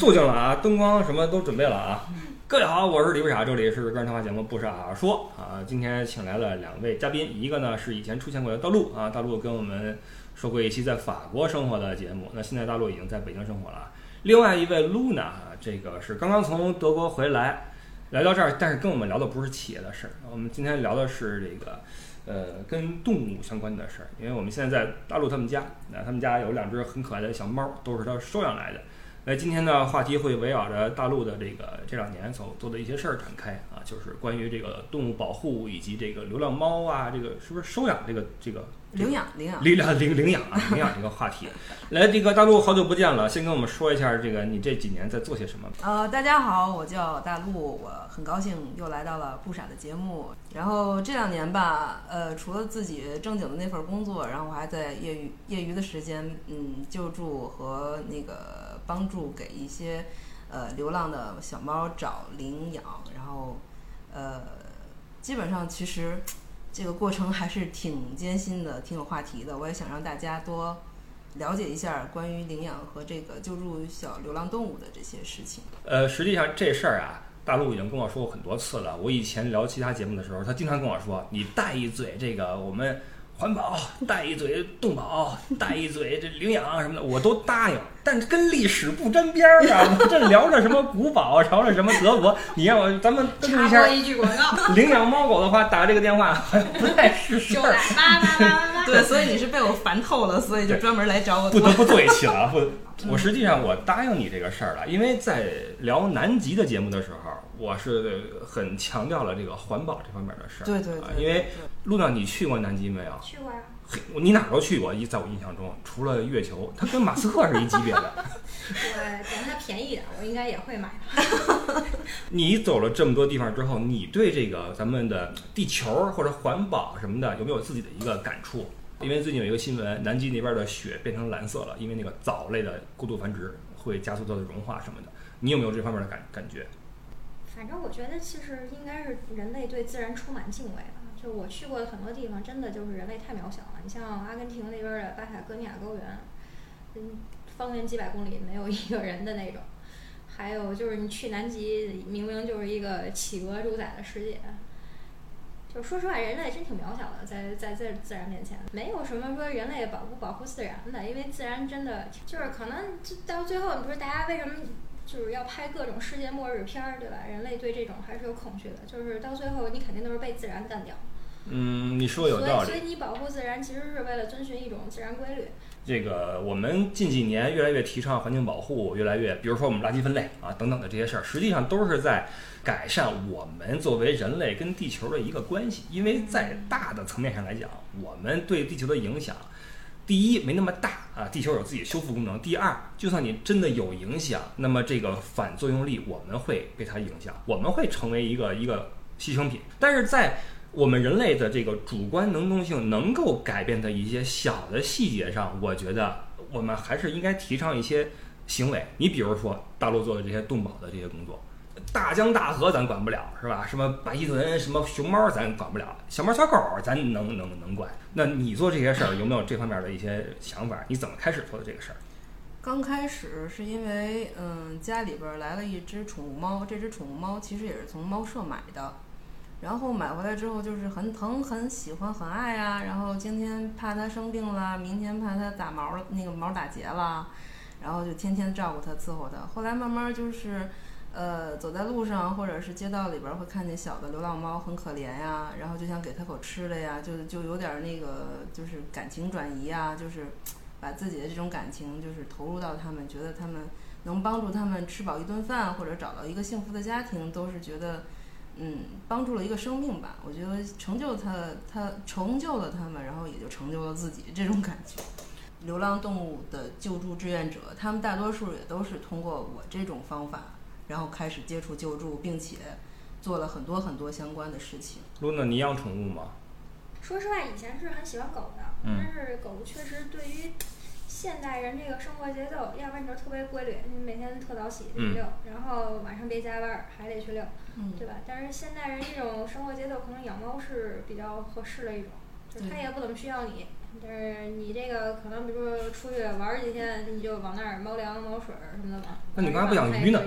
肃静了啊，灯光什么都准备了啊。各位好，我是李不傻，这里是个人谈话节目《不傻说》啊。今天请来了两位嘉宾，一个呢是以前出现过的大陆啊，大陆跟我们说过一期在法国生活的节目，那现在大陆已经在北京生活了。另外一位 Luna 啊，这个是刚刚从德国回来，来到这儿，但是跟我们聊的不是企业的事儿，我们今天聊的是这个。呃，跟动物相关的事儿，因为我们现在在大陆他们家，那他们家有两只很可爱的小猫，都是他收养来的。那今天的，话题会围绕着大陆的这个这两年所做的一些事儿展开啊，就是关于这个动物保护以及这个流浪猫啊，这个是不是收养这个这个领养领养领领领领养啊领养这个话题。来，这个大陆好久不见了，先跟我们说一下这个你这几年在做些什么？呃，大家好，我叫大陆，我很高兴又来到了不傻的节目。然后这两年吧，呃，除了自己正经的那份工作，然后我还在业余业余的时间，嗯，救助和那个。帮助给一些呃流浪的小猫找领养，然后呃基本上其实这个过程还是挺艰辛的，挺有话题的。我也想让大家多了解一下关于领养和这个救助小流浪动物的这些事情。呃，实际上这事儿啊，大陆已经跟我说过很多次了。我以前聊其他节目的时候，他经常跟我说：“你带一嘴这个我们。”环保带一嘴动保，带一嘴这领养什么的，我都答应，但跟历史不沾边儿啊！这聊着什么古堡，聊着什么德国，你让我咱们登录一下。一句广告。领养猫狗的话，打这个电话好像不太是事儿。对，所以你是被我烦透了，所以就专门来找我。不得不做一期了，不，我实际上我答应你这个事儿了，因为在聊南极的节目的时候。我是很强调了这个环保这方面的事儿，对对对，因为路上你去过南极没有？去过呀。嘿，你哪儿都去过，一在我印象中，除了月球，它跟马斯克是一级别的。对，嫌它便宜点，我应该也会买。你走了这么多地方之后，你对这个咱们的地球或者环保什么的，有没有自己的一个感触？因为最近有一个新闻，南极那边的雪变成蓝色了，因为那个藻类的过度繁殖会加速它的融化什么的。你有没有这方面的感感觉？反正我觉得，其实应该是人类对自然充满敬畏吧。就我去过的很多地方，真的就是人类太渺小了。你像阿根廷那边的巴塔哥尼亚高原，嗯，方圆几百公里没有一个人的那种。还有就是你去南极，明明就是一个企鹅主宰的世界。就说实话，人类真挺渺小的，在在在自然面前，没有什么说人类保不保护自然的，因为自然真的就是可能就到最后，你不是大家为什么？就是要拍各种世界末日片儿，对吧？人类对这种还是有恐惧的，就是到最后你肯定都是被自然干掉。嗯，你说有道理。所以，所以你保护自然其实是为了遵循一种自然规律。这个我们近几年越来越提倡环境保护，越来越，比如说我们垃圾分类啊等等的这些事儿，实际上都是在改善我们作为人类跟地球的一个关系。因为在大的层面上来讲，我们对地球的影响。第一没那么大啊，地球有自己修复功能。第二，就算你真的有影响，那么这个反作用力我们会被它影响，我们会成为一个一个牺牲品。但是在我们人类的这个主观能动性能够改变的一些小的细节上，我觉得我们还是应该提倡一些行为。你比如说大陆做的这些动保的这些工作。大江大河咱管不了是吧？什么白鳍豚、什么熊猫咱管不了，小猫小狗咱能能能管。那你做这些事儿有没有这方面的一些想法？你怎么开始做的这个事儿？刚开始是因为嗯家里边来了一只宠物猫，这只宠物猫其实也是从猫舍买的，然后买回来之后就是很疼、很喜欢、很爱啊。然后今天怕它生病了，明天怕它打毛那个毛打结了，然后就天天照顾它、伺候它。后来慢慢就是。呃，走在路上或者是街道里边会看见小的流浪猫，很可怜呀，然后就想给它口吃的呀，就就有点那个，就是感情转移啊，就是把自己的这种感情就是投入到他们，觉得他们能帮助他们吃饱一顿饭或者找到一个幸福的家庭，都是觉得嗯帮助了一个生命吧。我觉得成就他，他成就了他们，然后也就成就了自己这种感觉。流浪动物的救助志愿者，他们大多数也都是通过我这种方法。然后开始接触救助，并且做了很多很多相关的事情。露娜，你养宠物吗？说实话，以前是很喜欢狗的，但是狗确实对于现代人这个生活节奏，要不然你就特别规律，你每天特早起去遛，然后晚上别加班还得去遛，对吧？但是现代人这种生活节奏，可能养猫是比较合适的一种，就它也不怎么需要你，就是你这个可能比如说出去玩儿几天，你就往那儿猫粮、猫水儿什么的往。那你干嘛不养鱼呢？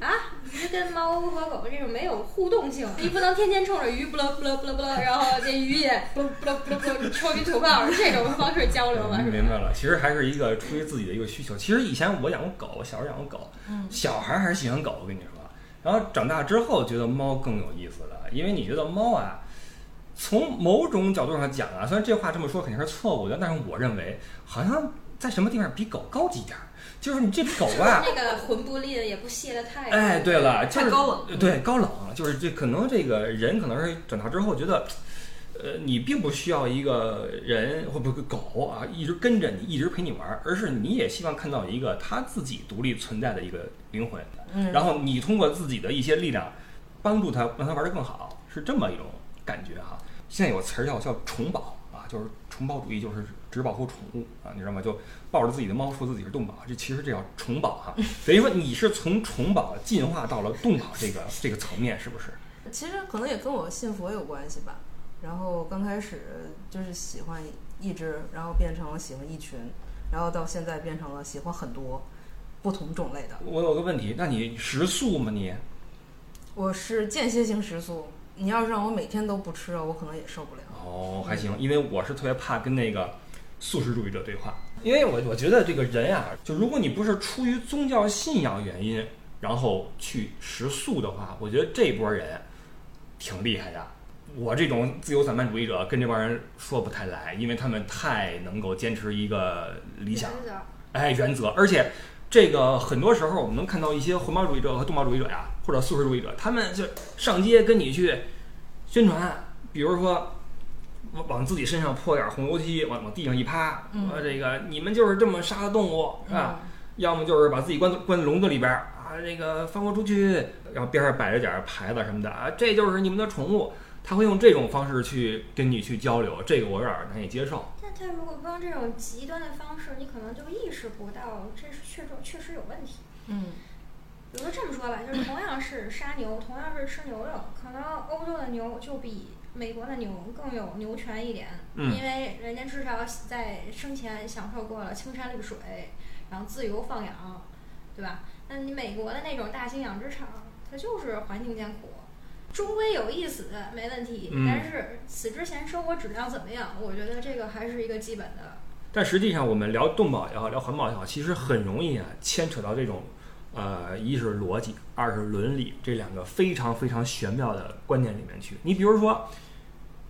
啊，鱼跟猫和狗这种没有互动性，你不能天天冲着鱼不啦不啦不啦不啦，然后这鱼也不不啦不啦不啦抽鱼吐泡这种方式交流吧？明白了，其实还是一个出于自己的一个需求。其实以前我养过狗，小时候养过狗，嗯小孩儿还是喜欢狗，我跟你说。然后长大之后觉得猫更有意思了，因为你觉得猫啊，从某种角度上讲啊，虽然这话这么说肯定是错误的，但是我认为好像在什么地方比狗高级点儿。就是你这狗啊，那个魂不吝也不卸得太。哎，对了，就是高冷呃对，高冷，就是这可能这个人可能是长大之后觉得，呃，你并不需要一个人或不狗啊一直跟着你，一直陪你玩儿，而是你也希望看到一个他自己独立存在的一个灵魂，嗯，然后你通过自己的一些力量帮助他，让他玩得更好，是这么一种感觉哈。现在有词儿叫叫宠保啊，就是宠保主义，就是只保护宠物啊，你知道吗？就抱着自己的猫说自己是动保，这其实这叫宠保哈。等于说你是从宠保进化到了动保这个这个层面，是不是？其实可能也跟我信佛有关系吧。然后刚开始就是喜欢一只，然后变成了喜欢一群，然后到现在变成了喜欢很多不同种类的。我有个问题，那你食素吗你？我是间歇性食素，你要是让我每天都不吃肉，我可能也受不了。哦，还行，因为我是特别怕跟那个素食主义者对话，因为我我觉得这个人呀、就如果你不是出于宗教信仰原因，然后去食素的话，我觉得这波人挺厉害的。我这种自由散漫主义者跟这帮人说不太来，因为他们太能够坚持一个理想，哎，原则，而且这个很多时候我们能看到一些环保主义者和动保主义者呀，或者素食主义者，他们就上街跟你去宣传，比如说往往自己身上泼点红油漆，往往地上一趴，嗯说这个你们就是这么杀的动物，是吧？要么就是把自己关关笼子里边儿啊，这个放我出去，然后边上摆着点儿牌子什么的啊，这就是你们的宠物。他会用这种方式去跟你去交流，这个我有点儿难以接受。但他如果不用这种极端的方式，你可能就意识不到这是确实确实有问题。嗯比如说这么说吧，就是同样是杀牛，同样是吃牛肉，可能欧洲的牛就比美国的牛更有牛权一点，嗯因为人家至少在生前享受过了青山绿水，然后自由放养，对吧？那你美国的那种大型养殖场，它就是环境艰苦。终归有一死没问题，嗯但是死之前生活质量怎么样？我觉得这个还是一个基本的。但实际上，我们聊动保也好，聊环保也好，其实很容易啊牵扯到这种，呃，一是逻辑，二是伦理这两个非常非常玄妙的观念里面去。你比如说，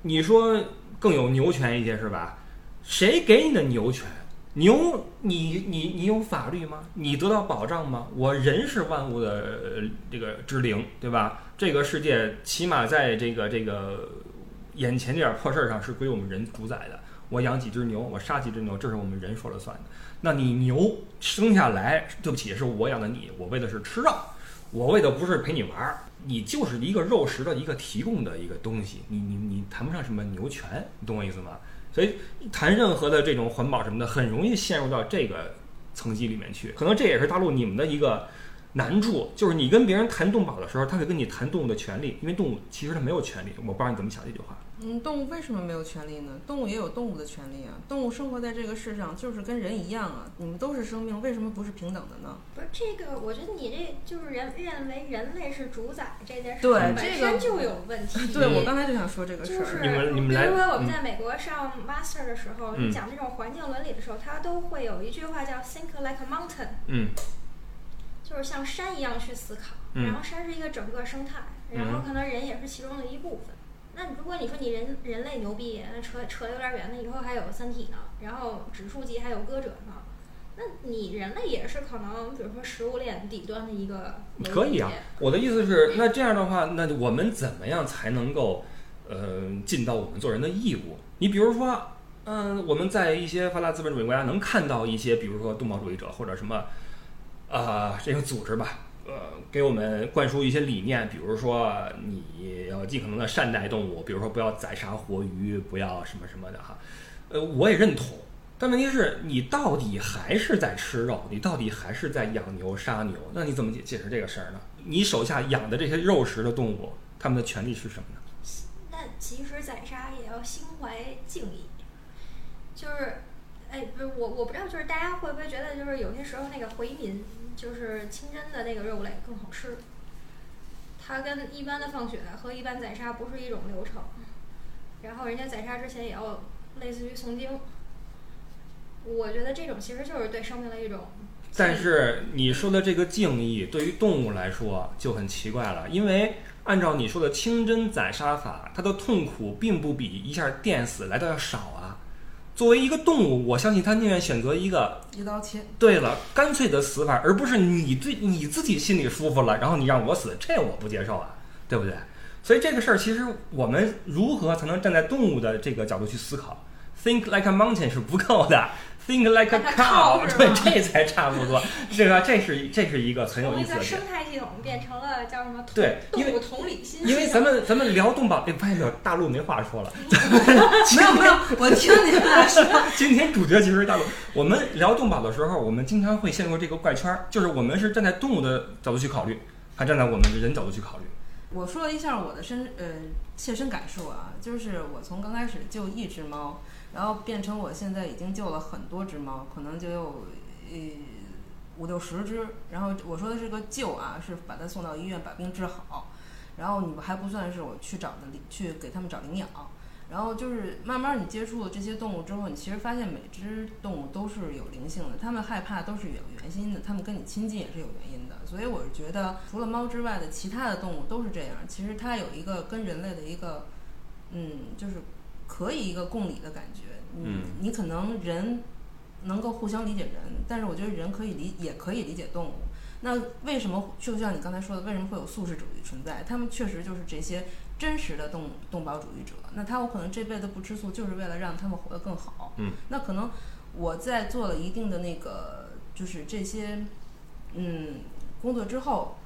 你说更有牛权一些是吧？谁给你的牛权？牛，你你你有法律吗？你得到保障吗？我人是万物的呃这个之灵，对吧？这个世界起码在这个这个眼前这点破事儿上是归我们人主宰的。我养几只牛，我杀几只牛，这是我们人说了算的。那你牛生下来，对不起，是我养的你，我为的是吃肉，我为的不是陪你玩儿，你就是一个肉食的一个提供的一个东西，你你你谈不上什么牛权，你懂我意思吗？所以谈任何的这种环保什么的，很容易陷入到这个层级里面去。可能这也是大陆你们的一个难处，就是你跟别人谈动保的时候，他会跟你谈动物的权利，因为动物其实它没有权利。我不知道你怎么想这句话。嗯，动物为什么没有权利呢？动物也有动物的权利啊！动物生活在这个世上，就是跟人一样啊！你们都是生命，为什么不是平等的呢？不是这个，我觉得你这就是人认为人类是主宰这件事对情本这个身就有问题。对，我刚才就想说这个事儿。就是你们你们来比如说我们嗯在美国上 master 的时候，嗯你讲这种环境伦理的时候，它都会有一句话叫 think like a mountain，嗯就是像山一样去思考。嗯然后山是一个整个生态，然后可能人也是其中的一部分。那如果你说你人人类牛逼，那扯扯有点远，那以后还有三体呢，然后指数级还有歌者呢。那你人类也是可能，比如说食物链底端的一个可以啊我的意思是，那这样的话，那我们怎么样才能够，呃，尽到我们做人的义务？你比如说，嗯、我们在一些发达资本主义国家能看到一些，比如说动保主义者或者什么，啊、这个组织吧，呃，给我们灌输一些理念，比如说你要尽可能的善待动物，比如说不要宰杀活鱼，不要什么什么的哈，呃，我也认同。但问题是你到底还是在吃肉，你到底还是在养牛杀牛，那你怎么解解释这个事儿呢？你手下养的这些肉食的动物，它们的权利是什么呢？那其实宰杀也要心怀敬意。就是，哎，不是我，我不知道，就是大家会不会觉得，就是有些时候那个回民，就是清真的那个肉类更好吃。它跟一般的放血和一般宰杀不是一种流程，然后人家宰杀之前也要类似于诵经。我觉得这种其实就是对生命的一种但是你说的这个敬意，对于动物来说就很奇怪了，因为按照你说的清真宰杀法，它的痛苦并不比一下电死来的要少啊。作为一个动物，我相信他宁愿选择一个一刀切。对了干脆的死法，而不是你对你自己心里舒服了，然后你让我死，这我不接受啊，对不对？所以这个事儿，其实我们如何才能站在动物的这个角度去思考？Think like a mountain 是不够的，Think like a 是对，这才差不多。这个这是这是一个很有意思的点生。态系统变成了叫什么对因为动物同理心。因为咱们咱们聊动保，哎，发现没有，大陆没话说了。没有没有，我听你们俩说，今天主角其实是大陆。我们聊动保的时候，我们经常会陷入这个怪圈儿，就是我们是站在动物的角度去考虑，还站在我们人角度去考虑。我说了一下我的身呃切身感受啊，就是我从刚开始就一只猫，然后变成我现在已经救了很多只猫，可能就有呃五六十只。然后我说的是个救啊，是把它送到医院把病治好，然后你们还不算是我去找的去给他们找领养。然后就是慢慢你接触了这些动物之后，你其实发现每只动物都是有灵性的，它们害怕都是有原因的，它们跟你亲近也是有原因的。所以我是觉得，除了猫之外的其他的动物都是这样。其实它有一个跟人类的一个，嗯，就是可以一个共理的感觉。嗯你可能人能够互相理解人，但是我觉得人可以理也可以理解动物。那为什么就像你刚才说的，为什么会有素食主义存在？他们确实就是这些真实的动动保主义者。那他有可能这辈子不吃素，就是为了让他们活得更好。嗯，那可能我在做了一定的那个，就是这些，嗯，工作之后，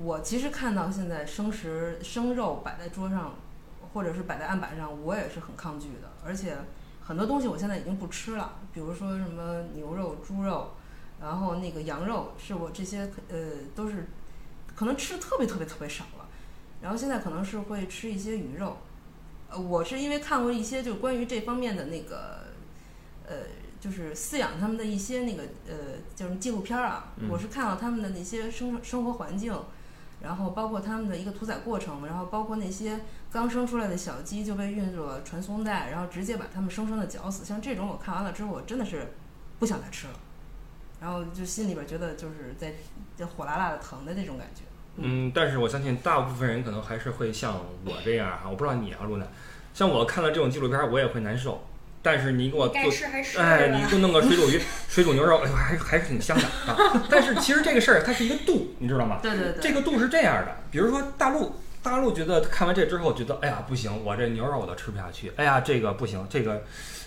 我其实看到现在生食生肉摆在桌上，或者是摆在案板上，我也是很抗拒的。而且很多东西我现在已经不吃了，比如说什么牛肉、猪肉，然后那个羊肉，是我这些呃都是可能吃的特别特别特别少了。然后现在可能是会吃一些鱼肉，呃，我是因为看过一些就关于这方面的那个，呃，就是饲养他们的一些那个呃，就是纪录片儿啊，嗯我是看到他们的那些生生活环境，然后包括他们的一个屠宰过程，然后包括那些刚生出来的小鸡就被运入了传送带，然后直接把它们生生的绞死，像这种我看完了之后，我真的是不想再吃了，然后就心里边觉得就是在就火辣辣的疼的那种感觉。嗯，但是我相信大部分人可能还是会像我这样哈，我不知道你啊，露娜，像我看了这种纪录片，我也会难受。但是你给我做，吃还吃，哎，你就弄个水煮鱼、水煮牛肉，哎呦，还还是挺香的啊。但是其实这个事儿它是一个度，你知道吗？对对对，这个度是这样的，比如说大陆，大陆觉得看完这之后觉得，哎呀不行，我这牛肉我都吃不下去，哎呀这个不行，这个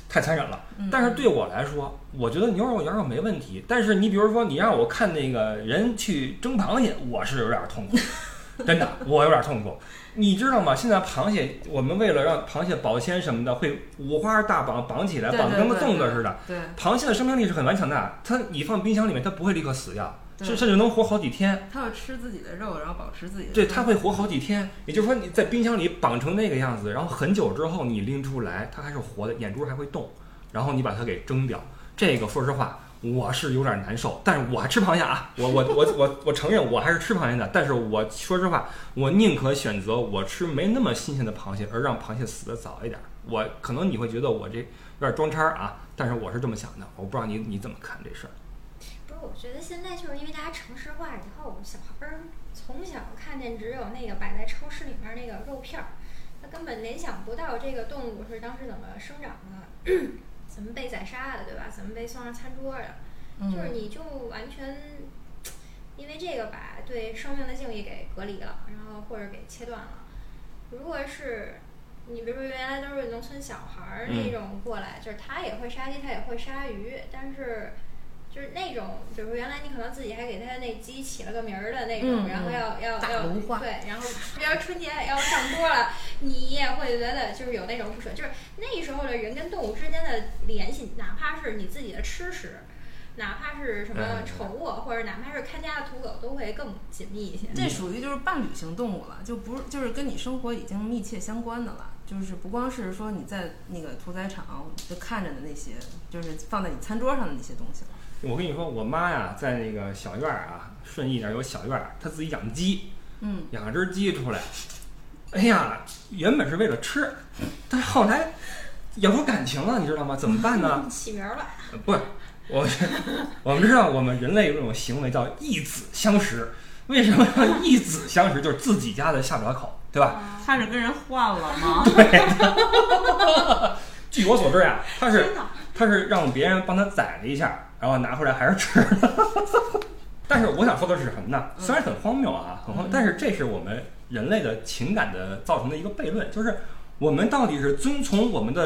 太残忍了。嗯但是对我来说，我觉得牛肉羊肉没问题。但是你比如说，你让我看那个人去蒸螃蟹，我是有点痛苦，真的，我有点痛苦。你知道吗？现在螃蟹，我们为了让螃蟹保鲜什么的，会五花大绑绑起来，绑得跟个粽子似的。对螃蟹的生命力是很顽强的，它你放冰箱里面，它不会立刻死掉，对甚甚至能活好几天。它要吃自己的肉，然后保持自己的对，它会活好几天。也就是说，你在冰箱里绑成那个样子，然后很久之后你拎出来，它还是活的，眼珠还会动，然后你把它给蒸掉。这个说实话，我是有点难受，但是我还吃螃蟹啊，我我我我我承认我还是吃螃蟹的，但是我说实话，我宁可选择我吃没那么新鲜的螃蟹，而让螃蟹死的早一点。我可能你会觉得我这有点装叉啊，但是我是这么想的，我不知道你你怎么看这事儿。不是，我觉得现在就是因为大家城市化以后，小孩儿从小看见只有那个摆在超市里面那个肉片儿，他根本联想不到这个动物是当时怎么生长的，怎么被宰杀的，对吧？怎么被送上餐桌的？就是嗯，你就完全因为这个把对生命的敬意给隔离了，然后或者给切断了。如果是你比如说原来都是农村小孩儿嗯那种过来，就是他也会杀鸡，他也会杀鱼，但是就是那种，比如说原来你可能自己还给它那鸡起了个名儿的那种，嗯然后要要要对，然后比如春节要上桌了，你也会觉得就是有那种不舍，就是那时候的人跟动物之间的联系，哪怕是你自己的吃食。哪怕是什么嗯宠物，或者哪怕是看家的土狗，都会更紧密一些。这属于就是伴侣型动物了，就不是就是跟你生活已经密切相关的了。就是不光是说你在那个屠宰场就看着的那些，就是放在你餐桌上的那些东西了。我跟你说，我妈呀，在那个小院儿啊，顺义那儿有小院儿，她自己养鸡，嗯，养了只鸡出来。哎呀，原本是为了吃，但是后来养出感情了，你知道吗？怎么办呢？起名儿了，呃不是，我我们知道我们人类有一种行为叫异子相识。为什么叫异子相识？就是自己家的下不了口，对吧？他是跟人换了吗？对 据我所知呀，他是！他是让别人帮他宰了一下，然后拿回来还是吃的。但是我想说的是什么呢？虽然很荒谬啊，很荒谬，但是这是我们人类的情感的造成的一个悖论，就是我们到底是遵从我们的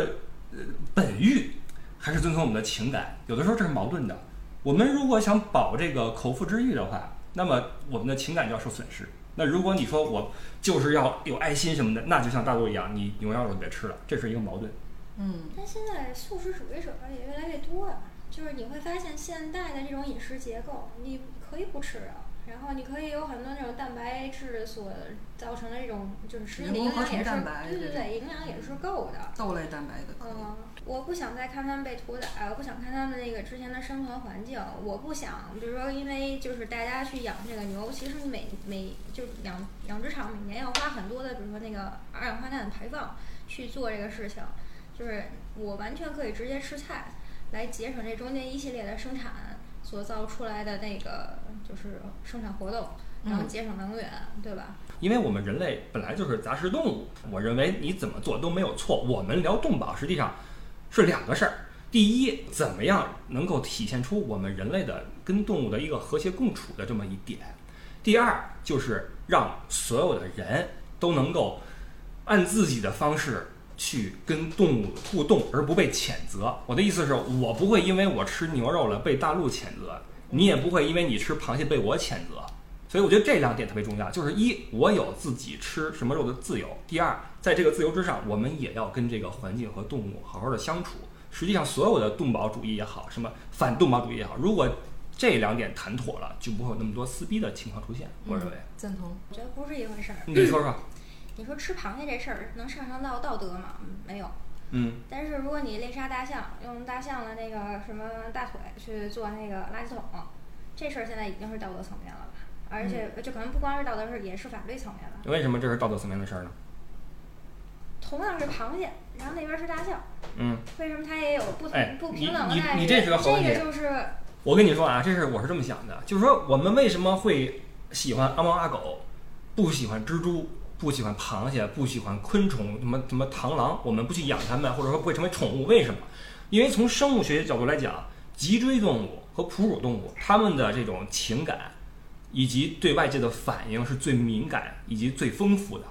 呃本欲，还是遵从我们的情感？有的时候这是矛盾的。我们如果想保这个口腹之欲的话，那么我们的情感就要受损失。那如果你说我就是要有爱心什么的，那就像大陆一样，你牛羊肉别吃了，这是一个矛盾。嗯，但现在素食主义者也越来越多了，就是你会发现现代的这种饮食结构，你可以不吃肉，然后你可以有很多那种蛋白质所造成的这种就是实际的营养也是，对对对对，营养也是够的。豆类蛋白的。嗯，我不想再看他们被屠宰，我不想看他们那个之前的生存环境，我不想，比如说，因为就是大家去养这个牛，其实你每每就养养殖场每年要花很多的，比如说那个二氧化碳排放去做这个事情，就是我完全可以直接吃菜，来节省这中间一系列的生产所造出来的那个就是生产活动，然后嗯节省能源，对吧？因为我们人类本来就是杂食动物，我认为你怎么做都没有错。我们聊动保实际上是两个事儿。第一，怎么样能够体现出我们人类的跟动物的一个和谐共处的这么一点？第二，就是让所有的人都能够按自己的方式去跟动物互动，而不被谴责。我的意思是我不会因为我吃牛肉了被大陆谴责，你也不会因为你吃螃蟹被我谴责。所以我觉得这两点特别重要，就是一，我有自己吃什么肉的自由；第二，在这个自由之上，我们也要跟这个环境和动物好好的相处。实际上，所有的动保主义也好，什么反动保主义也好，如果这两点谈妥了，就不会有那么多撕逼的情况出现。我认为，赞同。我觉得不是一回事儿。你说说，你说吃螃蟹这事儿能上升到道德吗？嗯没有。嗯，但是如果你猎杀大象，用大象的那个什么大腿去做那个垃圾桶，这事儿现在已经是道德层面了吧？而且这可能不光是道德，是也是法律层面了。为什么这是道德层面的事儿呢？同样是螃蟹，然后那边是大象，嗯，为什么它也有不同、哎不平等的待遇？这是个好问题这个就是我跟你说啊，这是我是这么想的，就是说我们为什么会喜欢阿猫阿狗，不喜欢蜘蛛，不喜欢螃蟹，不喜欢昆虫，什么什么螳螂，我们不去养它们，或者说不会成为宠物，为什么？因为从生物学角度来讲，脊椎动物和哺乳动物它们的这种情感以及对外界的反应是最敏感以及最丰富的，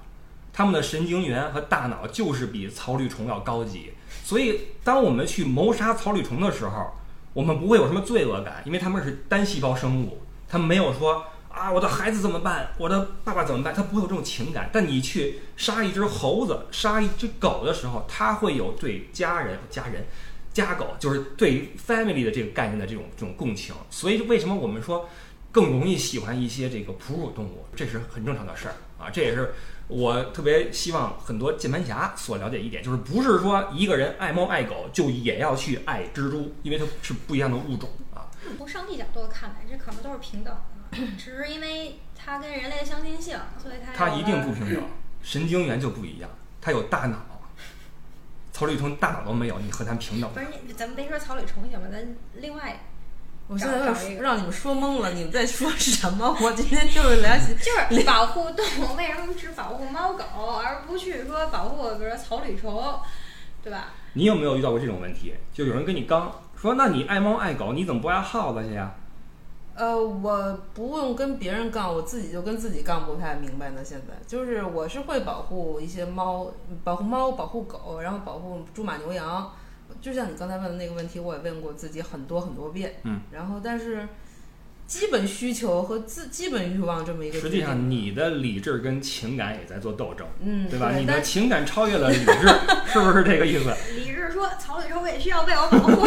它们的神经元和大脑就是比草履虫要高级，所以当我们去谋杀草履虫的时候，我们不会有什么罪恶感，因为它们是单细胞生物，它没有说啊我的孩子怎么办，我的爸爸怎么办，他不会有这种情感。但你去杀一只猴子、杀一只狗的时候，他会有对家人、家人、家狗，就是对 family 的这个概念的这种这种共情。所以为什么我们说更容易喜欢一些这个哺乳动物，这是很正常的事儿啊，这也是。我特别希望很多键盘侠所了解一点，就是不是说一个人爱猫爱狗就也要去爱蜘蛛，因为它是不一样的物种啊。从上帝角度看来，这可能都是平等，只是因为它跟人类的相近性，所以它它一定不平等，神经元就不一样，它有大脑，草履虫大脑都没有，你和它平等？不是你，咱们别说草履虫行吗？咱另外我现在让你们说懵了，你们在说什么？我今天就是聊，就是保护动物，为什么只保护猫狗，而不去说保护比如说草履虫，对吧？你有没有遇到过这种问题？就有人跟你刚说，那你爱猫爱狗，你怎么不爱耗子去呀？呃，我不用跟别人杠，我自己就跟自己杠不太明白呢。现在就是我是会保护一些猫，保护猫，保护狗，然后保护猪马牛羊。就像你刚才问的那个问题，我也问过自己很多很多遍。嗯，然后但是基本需求和自基本欲望这么一个实际上，你的理智跟情感也在做斗争，嗯，对吧？你的情感超越了理智，是不是这个意思？理智说草履虫也需要被我保护。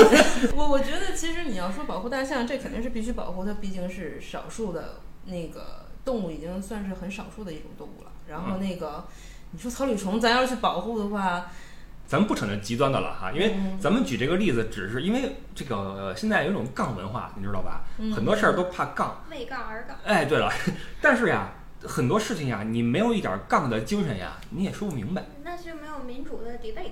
我 我觉得其实你要说保护大象，这肯定是必须保护，它毕竟是少数的那个动物，已经算是很少数的一种动物了。然后那个，你说草履虫，咱要是去保护的话，咱们不扯那极端的了哈，因为嗯咱们举这个例子，只是因为这个、呃现在有一种杠文化，你知道吧？嗯很多事儿都怕杠。为杠而杠。哎，对了，但是呀，很多事情呀，你没有一点杠的精神呀，你也说不明白。那就没有民主的 debate。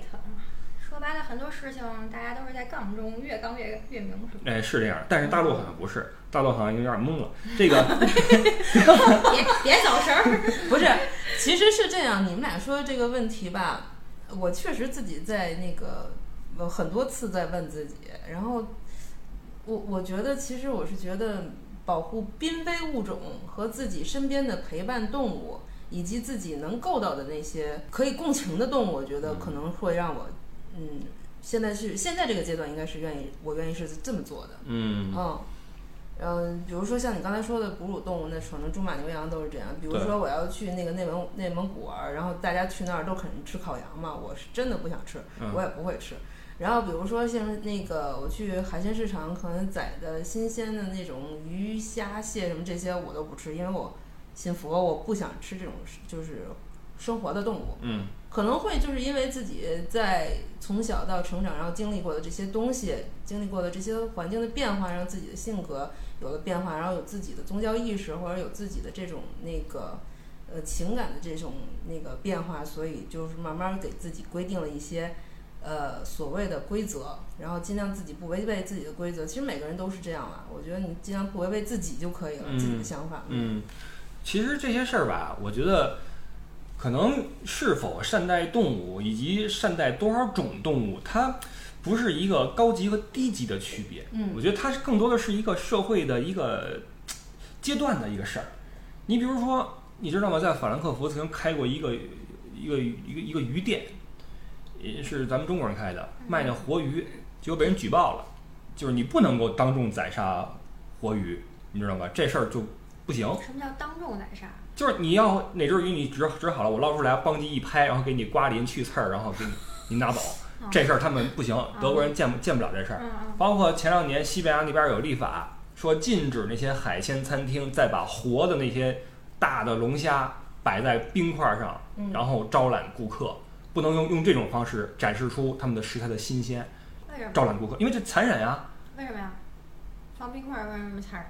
说白了，很多事情大家都是在杠中越杠越越明，是吧？哎，是这样，但是大陆好像不是，大陆好像有点懵了。这个，别别走神儿。不是，其实是这样。你们俩说的这个问题吧，我确实自己在那个呃很多次在问自己，然后我我觉得其实我是觉得保护濒危物种和自己身边的陪伴动物，以及自己能够到的那些可以共情的动物，我觉得可能会让我嗯。现在是现在这个阶段，应该是愿意，我愿意是这么做的。嗯，嗯，嗯，比如说像你刚才说的哺乳动物，那可能猪、马、牛、羊都是这样。比如说我要去那个内蒙内蒙古玩儿，然后大家去那儿都肯吃烤羊嘛，我是真的不想吃，嗯我也不会吃。然后比如说像那个我去海鲜市场，可能宰的新鲜的那种鱼虾蟹什么这些我都不吃，因为我信佛，我不想吃这种就是生活的动物。嗯，可能会就是因为自己在从小到成长，然后经历过的这些东西，经历过的这些环境的变化，让自己的性格有了变化，然后有自己的宗教意识，或者有自己的这种那个呃情感的这种那个变化，所以就是慢慢给自己规定了一些呃所谓的规则，然后尽量自己不违背自己的规则。其实每个人都是这样啦，我觉得你尽量不违背自己就可以了，自己的想法。嗯，其实这些事儿吧，我觉得可能是否善待动物，以及善待多少种动物，它不是一个高级和低级的区别。嗯我觉得它是更多的是一个社会的一个阶段的一个事儿。你比如说，你知道吗？在法兰克福曾经开过一个一个一个一个鱼店，也是咱们中国人开的，卖那活鱼，结果被人举报了，就是你不能够当众宰杀活鱼，你知道吗？这事儿就不行。什么叫当众宰杀？就是你要哪只鱼你指指好了，我捞出来，邦叽一拍，然后给你刮鳞去刺儿，然后给你你拿走，嗯这事儿他们不行，德国人见不见不了这事儿。包括前两年西班牙那边有立法，说禁止那些海鲜餐厅再把活的那些大的龙虾摆在冰块上，嗯然后招揽顾客，不能用用这种方式展示出他们的食材的新鲜？招揽顾客，因为这残忍呀。为什么呀？放冰块儿为什么残忍？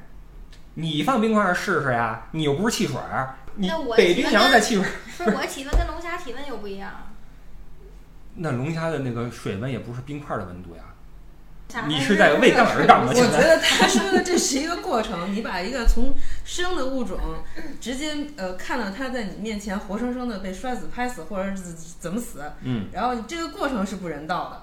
你放冰块儿试试呀，你又不是汽水儿，你那我北冰洋在汽水儿，不是我体温跟龙虾体温又不一样。那龙虾的那个水温也不是冰块儿的温度呀。你是在为干而干吗？我觉得他说的这是一个过程，你把一个从生的物种 直接呃看到它在你面前活生生的被摔死、拍死，或者是怎么死，嗯，然后这个过程是不人道的。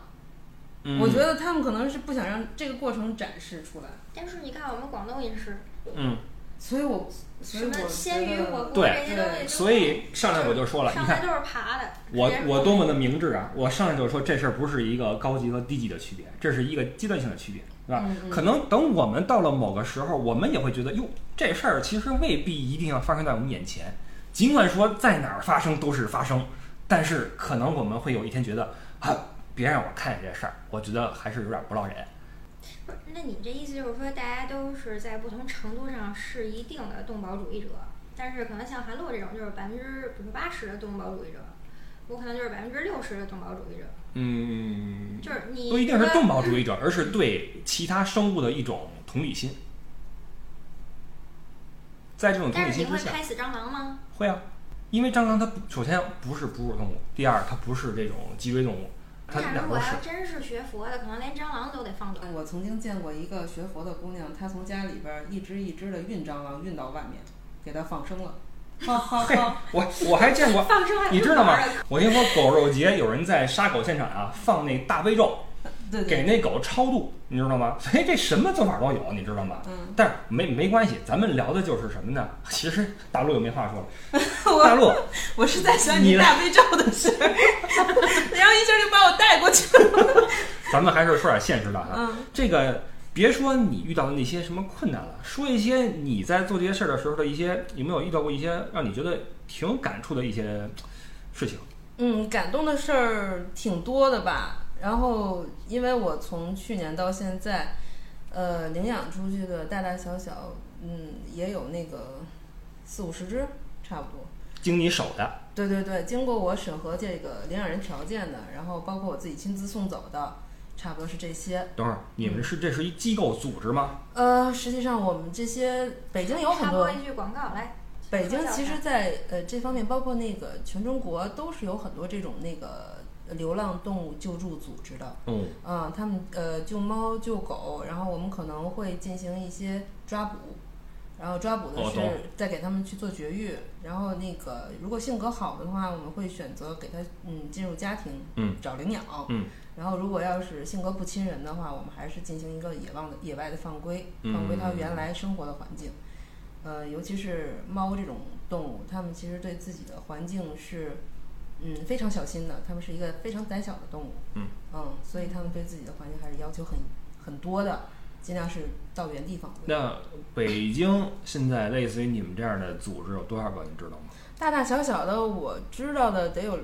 嗯我觉得他们可能是不想让这个过程展示出来，但是你看我们广东也是，嗯，所以我所以什么我鲜鱼觉得火锅对所以上来我就说了，你看上来都是爬的。我我多么的明智啊！我上来就说这事儿不是一个高级和低级的区别，这是一个阶段性的区别，是吧？可能等我们到了某个时候，我们也会觉得，哟，这事儿其实未必一定要发生在我们眼前。尽管说在哪儿发生都是发生，但是可能我们会有一天觉得，啊，别让我看见这事儿，我觉得还是有点不落忍。不是，那你这意思就是说，大家都是在不同程度上是一定的动保主义者，但是可能像韩露这种就是百分之比如八十的动保主义者，我可能就是百分之六十的动保主义者，嗯，就是你不一定是动保主义者，而是对其他生物的一种同理心。在这种同但是你理心之下，会拍死蟑螂吗？会啊，因为蟑螂它首先不是哺乳动物，第二它不是这种脊椎动物，它那如果要。真是学佛的，可能连蟑螂都得放走。我曾经见过一个学佛的姑娘，她从家里边儿一只一只的运蟑螂运到外面，给它放生了，哈哈嘿哈。，我我还见过，放生你知道吗？我听说狗肉节有人在杀狗现场啊放那大悲咒，对对，给那狗超度，你知道吗？所以这什么做法都有，你知道吗？嗯，但是没没关系，咱们聊的就是什么呢？其实大陆又没话说了，大陆我是在想你你大悲咒的事儿，然后一下就把我带过去了。咱们还是说点现实的哈。嗯这个别说你遇到的那些什么困难了，说一些你在做这些事儿的时候的一些有没有遇到过一些让你觉得挺有感触的一些事情？嗯，感动的事儿挺多的吧。然后，因为我从去年到现在，呃，领养出去的大大小小，嗯，也有那个四五十只，差不多。经你手的，对对对，经过我审核这个领养人条件的，然后包括我自己亲自送走的，差不多是这些。等会儿你们是这是一机构组织吗？呃，实际上我们这些北京有很多插播，一句广告来。北京其实说在，呃这方面，包括那个全中国都是有很多这种那个流浪动物救助组织的。嗯。嗯，他们呃救猫救狗，然后我们可能会进行一些抓捕，然后抓捕的是再给他们去做绝育，然后那个如果性格好的话，我们会选择给他嗯进入家庭，嗯。找领养，嗯，然后如果要是性格不亲人的话，我们还是进行一个野望的野外的放归，嗯。放归它原来生活的环境。呃，尤其是猫这种动物，它们其实对自己的环境是嗯非常小心的，他们是一个非常胆小的动物。嗯嗯，所以他们对自己的环境还是要求很很多的，尽量是到原地放归。那北京现在类似于你们这样的组织有多少个？你知道吗？大大小小的我知道的得有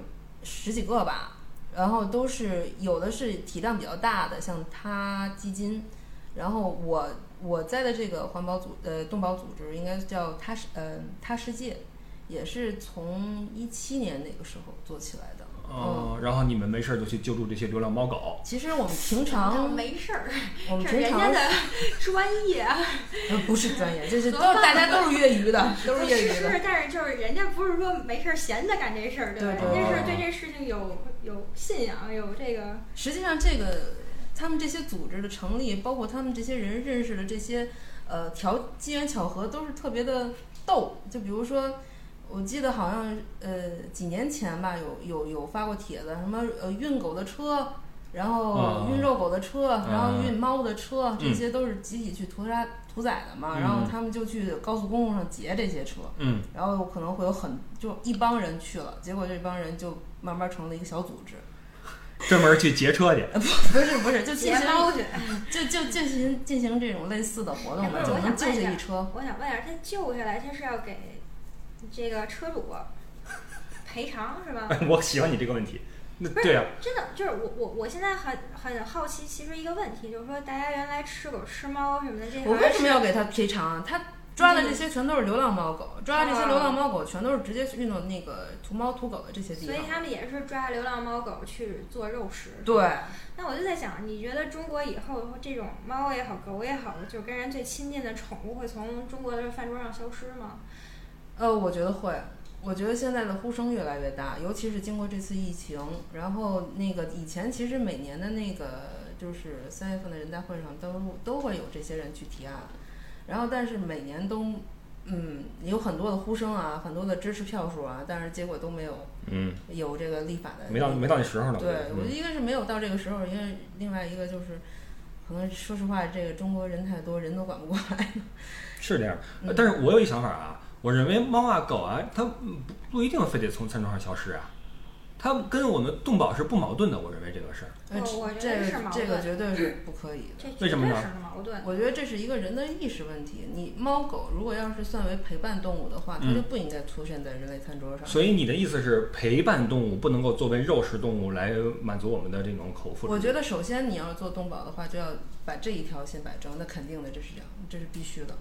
十几个吧，然后都是有的是体量比较大的，像他基金，然后我我在的这个环保组呃动保组织应该叫他世呃他世界，也是从一七年那个时候做起来的。嗯，然后你们没事儿就去救助这些流浪猫狗。其实我们平常常没事儿，我们平常人家的专业不是专业，就是都大家都是业余的，都是业余的。是，但是就是人家不是说没事儿闲的干这事儿，对吧？人家是对对这事情有有信仰，有这个实际上，这个他们这些组织的成立，包括他们这些人认识的这些呃条机缘巧合，都是特别的逗。就比如说，我记得好像呃几年前吧，有有有发过帖子，什么呃运狗的车，然后啊运肉狗的车，然后嗯运猫的车，这嗯些都是集体去屠杀屠宰的嘛。嗯然后他们就去高速公路上劫这些车。嗯，然后可能会有很就一帮人去了，结果这帮人就慢慢成了一个小组织，专门去劫车去。不不是不是，就进行劫猫去。就就进行进行这种类似的活动哎不嘛，是我想就能救下下一车。我想问一下，他救下来，他是要给这个车主赔偿是吧？我喜欢你这个问题。那不是对啊，真的就是我我我现在很很好奇，其实一个问题就是说，大家原来吃狗吃猫什么的，这我为什么要给他赔偿啊？他抓的这些全都是流浪猫狗，抓的这些流浪猫狗全都是直接运到那个屠猫屠狗的这些地方所以。他们也是抓流浪猫狗去做肉食。对，那我就在想，你觉得中国以后这种猫也好，狗也好，就跟人最亲近的宠物会从中国的饭桌上消失吗？呃，我觉得会。我觉得现在的呼声越来越大，尤其是经过这次疫情，然后那个以前其实每年的那个就是三月份的人大会上都都会有这些人去提案，然后但是每年都嗯有很多的呼声啊，很多的支持票数啊，但是结果都没有嗯，有这个立法的没到没到那时候呢。对，我觉嗯得一个是没有到这个时候，因为另外一个就是，可能说实话，这个中国人太多，人都管不过来。是这样。嗯但是我有一想法啊，我认为猫啊狗啊，它嗯不不一定非得从餐桌上消失啊，它跟我们动保是不矛盾的。我认为这个事儿。呃我我觉这得是矛这个绝对是不可以的。为什么呢绝对是矛盾。我觉得这是一个人的意识问题。你猫狗如果要是算为陪伴动物的话，它嗯就不应该出现在人类餐桌上。所以你的意思是，陪伴动物不能够作为肉食动物来满足我们的这种口腹之欲。我觉得首先你要做动保的话，就要把这一条先摆正，那肯定的，这是这样，这是必须的。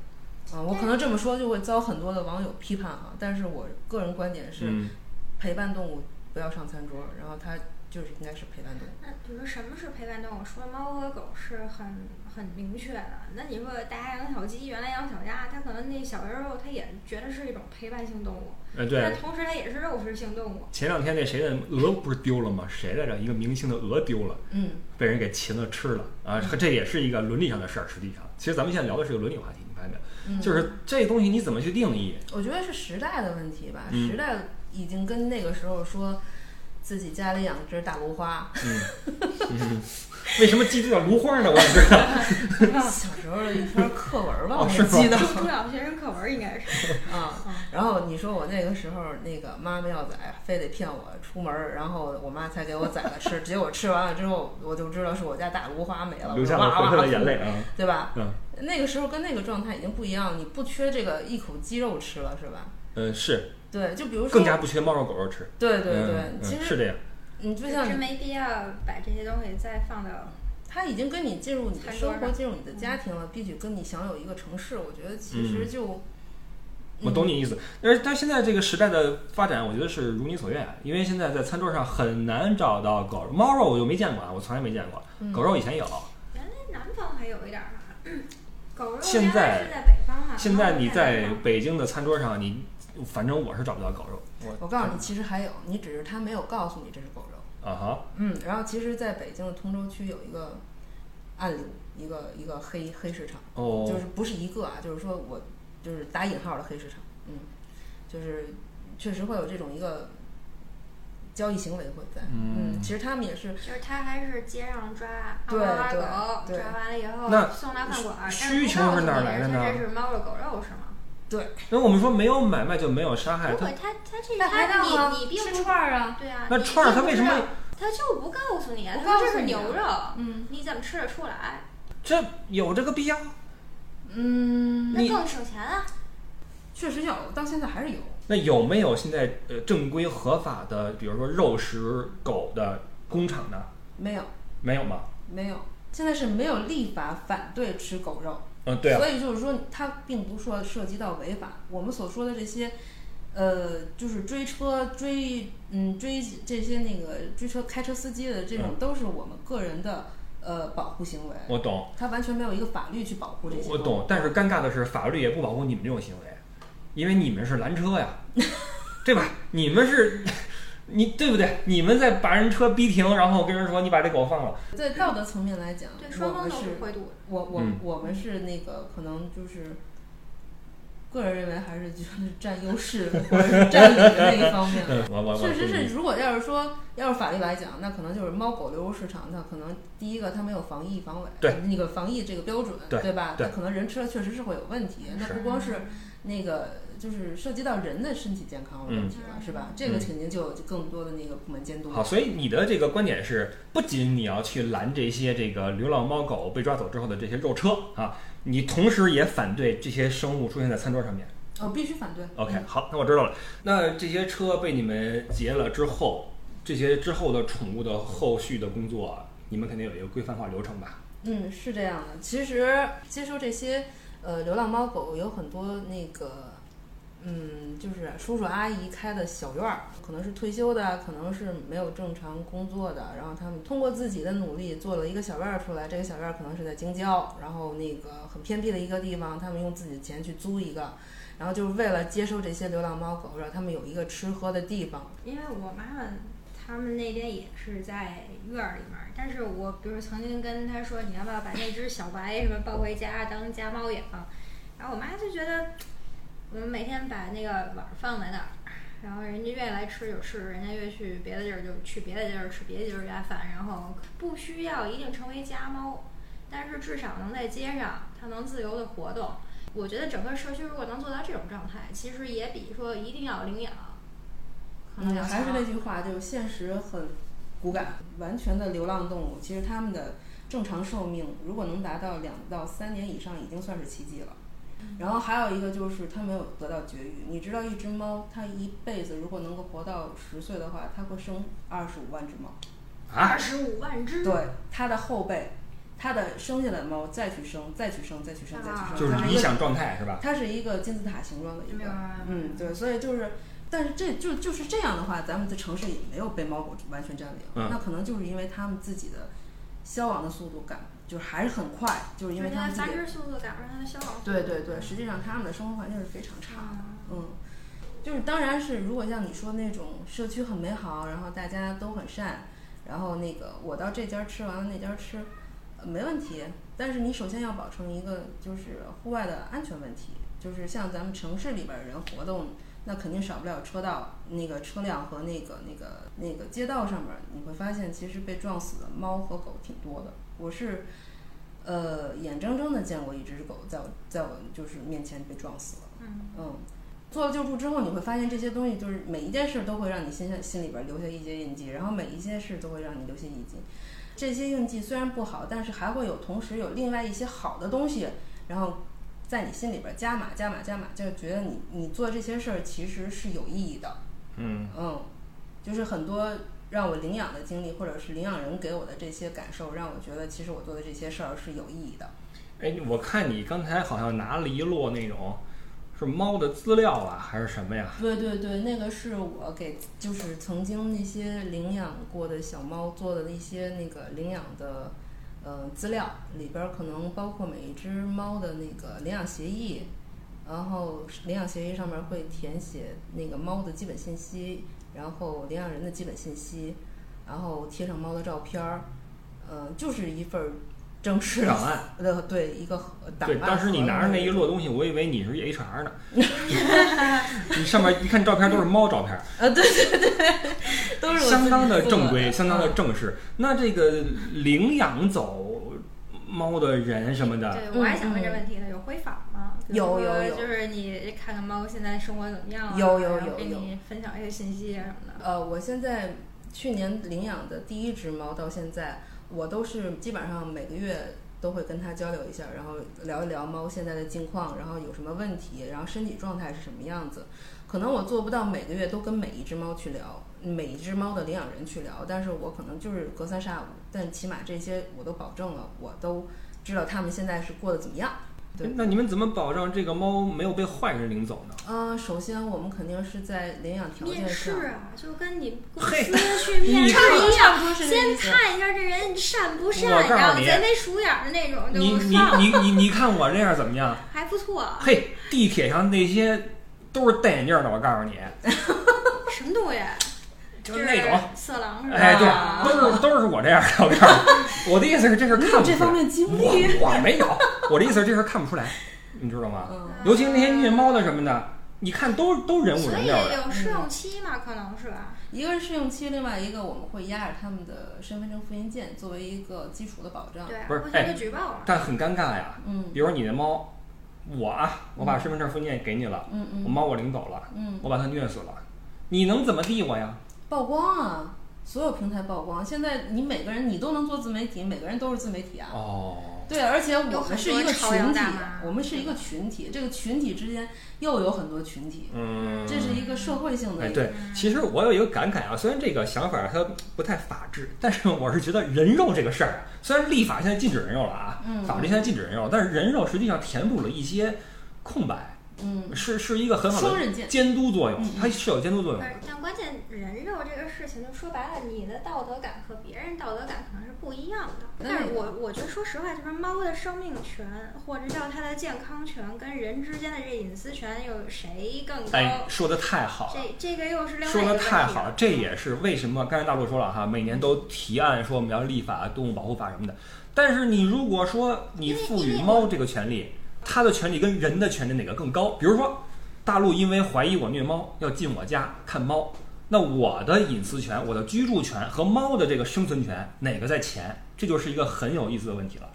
啊、我可能这么说就会遭很多的网友批判啊，但是我个人观点是，嗯，陪伴动物不要上餐桌，然后它就是应该是陪伴动物。那比如说什么是陪伴动物？除了猫和狗是很很明确的。那你说大家养小鸡，原来养小鸭，它可能那小人肉，它也觉得是一种陪伴性动物，哎，对但，同时它也是肉食性动物。前两天那谁的鹅不是丢了吗？谁来着？一个明星的鹅丢了，嗯，被人给擒了吃了啊！嗯这也是一个伦理上的事儿。实际上，其实咱们现在聊的是个伦理话题，就是这东西你怎么去定义？我觉得是时代的问题吧，嗯时代已经跟那个时候说自己家里养只大芦花，嗯，嗯为什么记得叫芦花呢？我想知道。小时候的一篇课文吧，我记得中小学生课文应该是。啊。嗯然后你说我那个时候那个妈妈要宰，非得骗我出门，然后我妈才给我宰了吃。结果吃完了之后，我就知道是我家大芦花没了，流下我哇哇的眼泪啊！对吧？嗯那个时候跟那个状态已经不一样，你不缺这个一口鸡肉吃了，是吧？嗯，是对，就比如说，更加不缺猫肉狗肉吃。对对对，嗯其实嗯是这样。你就像真没必要把这些东西再放到他已经跟你进入你的生活，进入你的家庭了，必须跟你享有一个城市，我觉得其实嗯就我懂你意思。但是但现在这个时代的发展，我觉得是如你所愿，因为现在在餐桌上很难找到狗肉，猫肉我就没见过啊，我从来没见过。嗯狗肉以前有，原来南方还有一点儿吧，狗肉现在是在北方嘛，现在你在北京的餐桌上，你反正我是找不到狗肉。我告诉你，其实还有，你只是他没有告诉你这是狗肉。啊哈，嗯，然后其实在北京的通州区有一个暗流，一个一个黑黑市场，哦，就是不是一个啊，就是说我就是打引号的黑市场，嗯，就是确实会有这种一个交易行为会在，嗯其实他们也是就是他还是街上抓猫阿对狗，抓完了以后那送到饭馆儿，但需求是不告诉你哪儿来的呢这是猫肉狗肉是吗？对那我们说没有买卖就没有杀害，它不会，他他这他你你并吃不串儿啊，对啊，那串儿他为什么他就不告诉你，不他说这是牛肉，嗯你怎么吃得出来？这有这个必要？嗯，你那更省钱啊！确实有，到现在还是有。那有没有现在呃正规合法的，比如说肉食狗的工厂呢？没有，没有吗？没有，现在是没有立法反对吃狗肉，嗯，对啊所，以就是说，它并不说涉及到违法。我们所说的这些，呃，就是追车、追嗯追这些那个追车开车司机的这种，嗯都是我们个人的呃保护行为。我懂，他完全没有一个法律去保护这些。我懂。但是尴尬的是，法律也不保护你们这种行为，因为你们是拦车呀，对吧？你们是，你对不对？你们在把人车逼停，然后跟人说你把这狗放了，在道德层面来讲，对，我双方都们是是会度。我我、嗯我们是那个可能就是，个人认为还是就是占优势或者是占理的那一方面。确实是，如果要是说要是法律来讲，那可能就是猫狗流入市场，那可能第一个它没有防疫防伪，对那个防疫这个标准，对吧？对那可能人吃了确实是会有问题，那不光是那个就是涉及到人的身体健康的问题了，嗯是吧？这个嗯肯定就有更多的那个部门监督。好，所以你的这个观点是，不仅你要去拦这些这个流浪猫狗被抓走之后的这些肉车啊，你同时也反对这些生物出现在餐桌上面。哦，必须反对。OK，嗯好，那我知道了。那这些车被你们劫了之后，这些之后的宠物的后续的工作，你们肯定有一个规范化流程吧？嗯，是这样的。其实接收这些呃流浪猫狗有很多那个，嗯，就是叔叔阿姨开的小院儿，可能是退休的，可能是没有正常工作的，然后他们通过自己的努力做了一个小院儿出来。这个小院儿可能是在京郊，然后那个很偏僻的一个地方，他们用自己的钱去租一个。然后就是为了接收这些流浪猫狗，让他们有一个吃喝的地方。因为我妈妈他们那边也是在院儿里面，但是我比如曾经跟她说，你要不要把那只小白什么抱回家当家猫养？然后我妈就觉得，我们每天把那个碗儿放在那儿，然后人家愿意来吃就吃，人家愿意去别的地儿就去别的地儿吃别的地儿家饭，然后不需要一定成为家猫，但是至少能在街上它能自由的活动。我觉得整个社区如果能做到这种状态，其实也比说一定要领养，可能嗯，要还是那句话，就是现实很骨感。完全的流浪动物，其实它们的正常寿命如果能达到两到三年以上，已经算是奇迹了。然后还有一个就是它没有得到绝育。你知道，一只猫它一辈子如果能够活到十岁的话，它会生二十五万只猫。啊二，十五万只，对，它的后辈，它的生下来的猫再去生，再去生，再去生，再去啊生，就是它是一个理想状态是吧？它是一个金字塔形状的一个，嗯，对，所以就是，但是这就就是这样的话，咱们的城市也没有被猫狗完全占领，嗯那可能就是因为他们自己的消亡的速度赶，就是还是很快，就是因为他们自己的，繁殖速度赶不上它的消耗。对对对，实际上他们的生活环境是非常差嗯，就是当然是如果像你说那种社区很美好，然后大家都很善，然后那个我到这家吃完了那家吃，呃没问题。但是你首先要保证一个就是户外的安全问题，就是像咱们城市里边儿人活动，那肯定少不了车道那个车辆和那个那个那个街道上面儿，你会发现其实被撞死的猫和狗挺多的。我是。呃，眼睁睁的见过一只狗在我在我就是面前被撞死了。嗯，嗯，做了救助之后，你会发现这些东西就是每一件事都会让你心下心里边留下一些印记，然后每一件事都会让你留下印记。这些印记虽然不好，但是还会有同时有另外一些好的东西，然后在你心里边加码、加码、加码，就觉得你你做这些事儿其实是有意义的。嗯，嗯，就是很多让我领养的经历，或者是领养人给我的这些感受，让我觉得其实我做的这些事儿是有意义的。哎，我看你刚才好像拿了一摞那种是猫的资料啊，还是什么呀？对对对，那个是我给就是曾经那些领养过的小猫做的一些那个领养的呃资料，里边儿可能包括每一只猫的那个领养协议，然后领养协议上面会填写那个猫的基本信息，然后领养人的基本信息，然后贴上猫的照片儿，呃，就是一份儿正式的档案。呃，对一个档对，案。当时你拿着那一摞东西，我以为你是 HR 呢。你上面一看照片都是猫照片，呃，对对对，都是相当的正规，相当的嗯正式。那这个领养走猫的人什么的，对，我还想问这问题呢，有回访吗？有有有就是你看看猫现在生活怎么样啊，有有有有你分享一些信息啊什么的。呃，我现在去年领养的第一只猫到现在，我都是基本上每个月都会跟它交流一下，然后聊一聊猫现在的近况，然后有什么问题，然后身体状态是什么样子。可能我做不到每个月都跟每一只猫去聊，每一只猫的领养人去聊，但是我可能就是隔三差五，但起码这些我都保证了，我都知道它们现在是过得怎么样。对那你们怎么保证这个猫没有被坏人领走呢？呃，首先我们肯定是在领养条件面试，啊，就跟你公嘿司去面试一样，先看一下这人善不善，我告诉你然后贼眉鼠眼的那种你你，你你你看我这样怎么样？还不错。嘿，地铁上那些都是戴眼镜的，我告诉你，什么东西？就是那种。色狼是吧？哎，对，啊都是都是我这样的。我告诉你，我的意思是，这是你看不出来。这方面经历。我我没有，我的意思是这事儿看不出来，你知道吗？嗯，尤其那些虐猫的什么的，你看都都人五所以人六的。有试用期嘛，可能是吧？一个是试用期，另外一个我们会压着他们的身份证复印件作为一个基础的保障。对啊，不是哎举报了。但很尴尬呀。嗯比如你的猫，我啊，我把身份证复印件给你了，嗯嗯我猫我领走了，嗯，我把它虐死了，你能怎么地我呀？曝光啊，所有平台曝光。现在你每个人你都能做自媒体，每个人都是自媒体啊。哦，对，而且我们是一个群体，我们是一个群体，这个群体之间又有很多群体，嗯，这是一个社会性的哎，一个。对，其实我有一个感慨啊，虽然这个想法它不太法治，但是我是觉得人肉这个事儿啊，虽然立法现在禁止人肉了啊，嗯法律现在禁止人肉，但是人肉实际上填补了一些空白，嗯，是是一个很好的双刃剑。监督作用嗯，它是有监督作用。但但关键人肉这个事情，就说白了，你的道德感和别人道德感可能是不一样的。但是我我觉得，说实话，就是猫的生命权或者叫它的健康权跟人之间的这隐私权，有谁更高？哎，说的太好了。这这个又是另外说的太好了，这也是为什么刚才大陆说了哈，每年都提案说我们要立法、动物保护法什么的。但是你如果说你赋予猫这个权利，它的权利跟人的权利哪个更高？比如说，大陆因为怀疑我虐猫，要进我家看猫，那我的隐私权、我的居住权和猫的这个生存权哪个在前？这就是一个很有意思的问题了。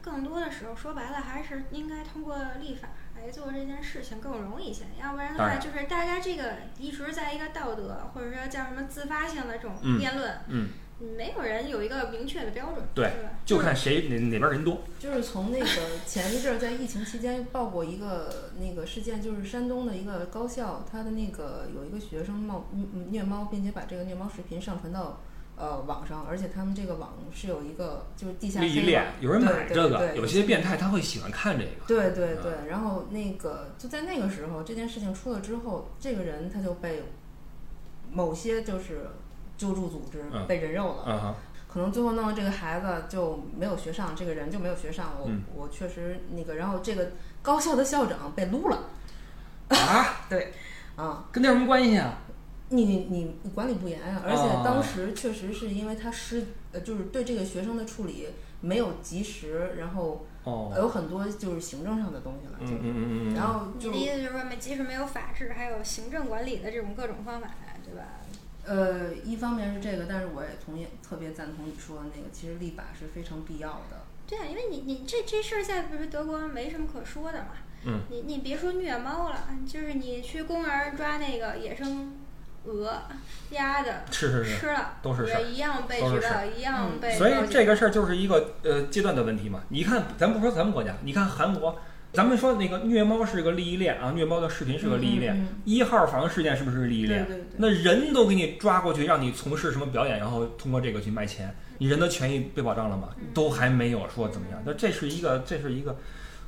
更多的时候，说白了还是应该通过立法来做这件事情更容易一些。要不然的话，就是大家这个一直在一个道德或者说叫什么自发性的这种嗯辩论，嗯，没有人有一个明确的标准，对？就看谁哪哪边人多。就是从那个 前一阵儿在疫情期间报过一个那个事件，就是山东的一个高校，他的那个有一个学生冒嗯嗯虐猫，并且把这个虐猫视频上传到呃网上，而且他们这个网是有一个就是地下黑利益链，有人买这个，有些变态他会喜欢看这个。对对对，然后那个就在那个时候，这件事情出了之后，这个人他就被某些就是救助组织嗯。被人肉了，可能最后弄的这个孩子就没有学上，这个人就没有学上。我、嗯。我确实那个，然后这个高校的校长被撸了。啊，对。啊！跟这有什么关系啊？你你你管理不严啊，而且哦。当时确实是因为他失呃，就是对这个学生的处理没有及时，然后哦，有很多就是行政上的东西了，嗯就嗯嗯嗯，然后就你的意思就是说，没即使没有法治，还有行政管理的这种各种方法，对吧？呃，一方面是这个，但是我也同意特别赞同你说的那个，其实立法是非常必要的。对啊，因为你你这这事儿现在不是德国没什么可说的嘛。嗯。你你别说虐猫了，就是你去公园儿抓那个野生鹅、鸭的，是是是。吃了都是事儿也一样被举报，一样嗯被所以这个事儿就是一个呃阶段的问题嘛。你看，咱不说咱们国家，你看韩国，咱们说那个虐猫是个利益链啊，虐猫的视频是个利益链。嗯嗯一号房事件是不是利益链？对对对。那人都给你抓过去，让你从事什么表演，然后通过这个去卖钱，你人的权益被保障了吗？嗯都还没有说怎么样。那这是一个，这是一个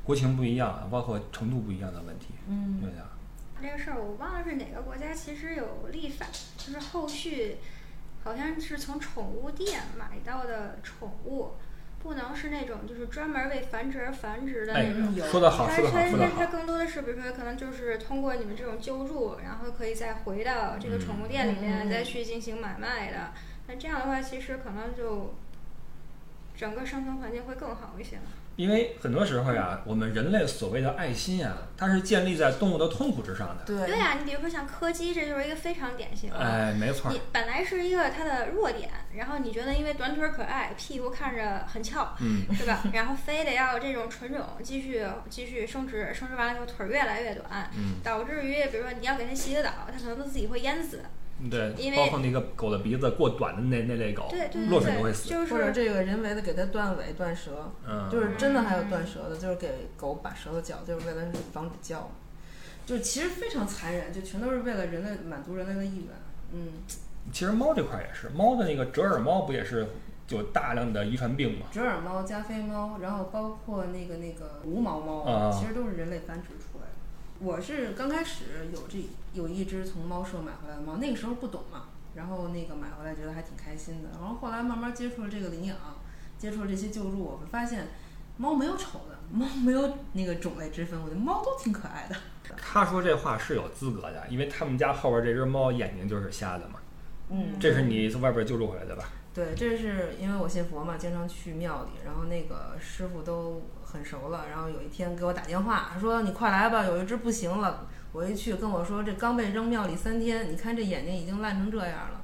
国情不一样，包括程度不一样的问题。嗯对的。这个事儿我忘了是哪个国家，其实有立法，就是后续好像是从宠物店买到的宠物，不能是那种就是专门为繁殖而繁殖的哎那种。有说得好，它说得好，它说得好。它更多的是，比如说可能就是通过你们这种救助，然后可以再回到这个宠物店里面、再去进行买卖的。那这样的话，其实可能就整个生存环境会更好一些嘛。因为很多时候呀，我们人类所谓的爱心啊，它是建立在动物的痛苦之上的。对对呀、你比如说像柯基，这就是一个非常典型的。哎，没错儿你。本来是一个它的弱点，然后你觉得因为短腿儿可爱，屁股看着很翘，嗯，是吧？然后非得要这种纯种继续继续生殖，生殖完了以后腿儿越来越短，嗯，导致于比如说你要给它洗个澡，它可能都自己会淹死。对因，为包括那个狗的鼻子过短的那那类狗，对对落水都会对，死。就是或者这个人为的给它断尾断舌，嗯，就是真的还有断舌的，就是给狗把舌头绞，就是为了防止叫，就其实非常残忍，就全都是为了人类满足人类的意愿。嗯，其实猫这块也是，猫的那个折耳猫不也是有大量的遗传病吗？折耳猫、加菲猫，然后包括那个那个无毛猫，啊其实都是人类繁殖出来的。我是刚开始有这有一只从猫舍买回来的猫，那个时候不懂嘛，然后那个买回来觉得还挺开心的，然后后来慢慢接触了这个领养，接触了这些救助，我会发现猫没有丑的，猫没有那个种类之分，我觉得猫都挺可爱的。他说这话是有资格的，因为他们家后边这只猫眼睛就是瞎的嘛。嗯，这是你从外边救助回来的吧？对，这是因为我信佛嘛，经常去庙里，然后那个师傅都很熟了，然后有一天给我打电话说：“你快来吧，有一只不行了。”我一去跟我说：“这刚被扔庙里三天，你看这眼睛已经烂成这样了。”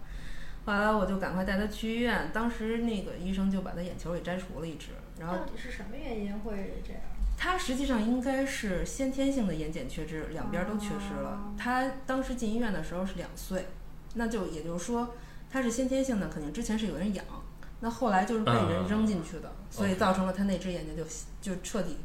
后来我就赶快带他去医院，当时那个医生就把他眼球给摘除了一只，然后到底是什么原因会这样？他实际上应该是先天性的眼睑缺肢，两边都缺失了哦。他当时进医院的时候是两岁，那就也就是说他是先天性的，肯定之前是有人养，那后来就是被人扔进去的，所以造成了他那只眼睛就就彻底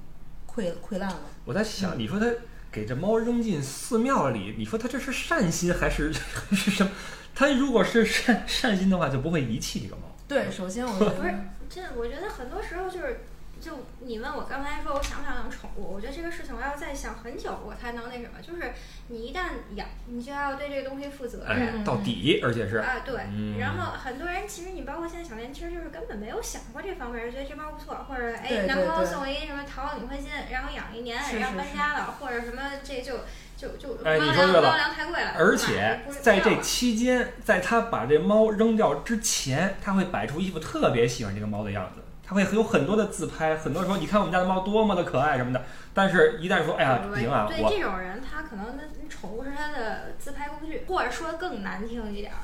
溃溃烂了。我在想，你说他给这猫扔进寺庙里，你说他这是善心还是还是什么？他如果是善善心的话，就不会遗弃这个猫。对，首先我觉不是得，这我觉得很多时候就是，就你问我刚才说我想不想养宠物，我觉得这个事情我要再想很久，我才能那什么。就是你一旦养，你就要对这个东西负责任。哎，到底，而且是，啊，对，嗯然后很多人其实你包括现在小年轻儿，就是根本没有想过这方面，就觉得这猫不错，或者哎男朋友对送一什么淘宝领会金，然后养一年，然后搬家了，或者什么这就就就哎猫粮你说对了猫粮太贵了，而且在这期间，在他把这猫扔掉之前，他会摆出一副特别喜欢这个猫的样子。他会有很多的自拍，很多说你看我们家的猫多么的可爱什么的。但是，一旦说哎呀不行啊，对我这种人，他可能那宠物是他的自拍工具，或者说更难听一点儿，